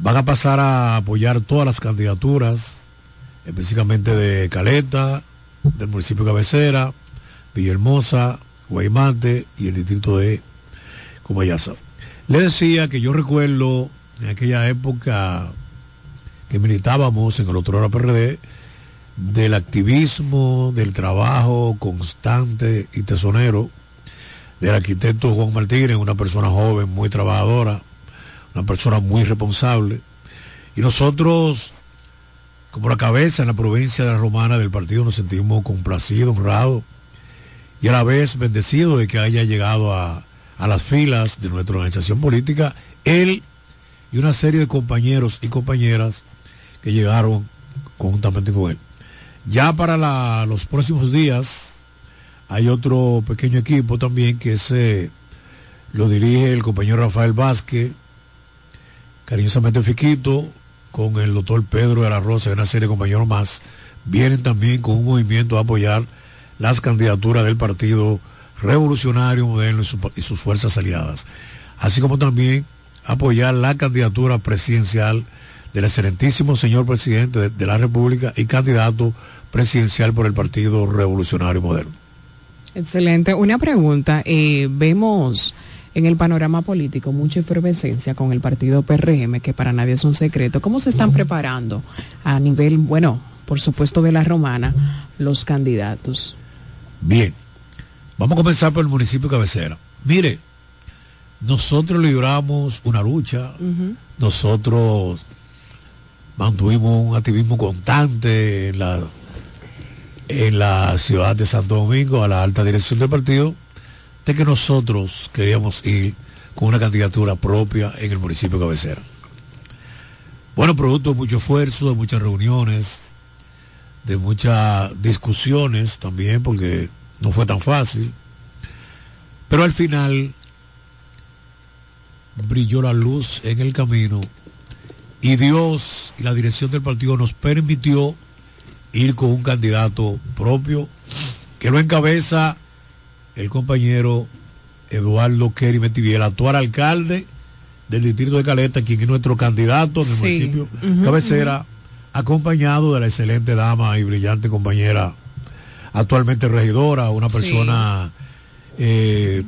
S38: Van a pasar a apoyar todas las candidaturas, específicamente de Caleta, del municipio de Cabecera, Villahermosa, Guaymate y el distrito de Comayasa. Le decía que yo recuerdo en aquella época que militábamos en el otro hora PRD, del activismo, del trabajo constante y tesonero del arquitecto Juan Martínez, una persona joven, muy trabajadora, una persona muy responsable. Y nosotros, como la cabeza en la provincia de la Romana del partido, nos sentimos complacidos, honrados y a la vez bendecidos de que haya llegado a, a las filas de nuestra organización política, él y una serie de compañeros y compañeras que llegaron conjuntamente con él. Ya para los próximos días hay otro pequeño equipo también que se lo dirige el compañero Rafael Vázquez, cariñosamente Fiquito, con el doctor Pedro de la Rosa y una serie de compañeros más, vienen también con un movimiento a apoyar las candidaturas del Partido Revolucionario Moderno y, su- y sus fuerzas aliadas, así como también apoyar la candidatura presidencial del excelentísimo señor presidente de, de la República y candidato presidencial por el Partido Revolucionario Moderno.
S37: Excelente. Una pregunta. eh, vemos en el panorama político mucha efervescencia con el partido PRM, que para nadie es un secreto. ¿Cómo se están preparando a nivel, bueno, por supuesto de la romana, los candidatos?
S38: Bien, vamos a comenzar por el municipio cabecera. Mire, nosotros libramos una lucha, nosotros mantuvimos un activismo constante en la, en la ciudad de Santo Domingo, a la alta dirección del partido, de que nosotros queríamos ir con una candidatura propia en el municipio cabecera. Bueno, producto de mucho esfuerzo, de muchas reuniones, de muchas discusiones también, porque no fue tan fácil. Pero al final brilló la luz en el camino y Dios y la dirección del partido nos permitió ir con un candidato propio que lo encabeza el compañero Eduardo Kerry Metivier, el actual alcalde del distrito de Caleta, quien es nuestro candidato en el
S37: Sí.
S38: municipio cabecera, acompañado de la excelente dama y brillante compañera actualmente regidora, una persona eh,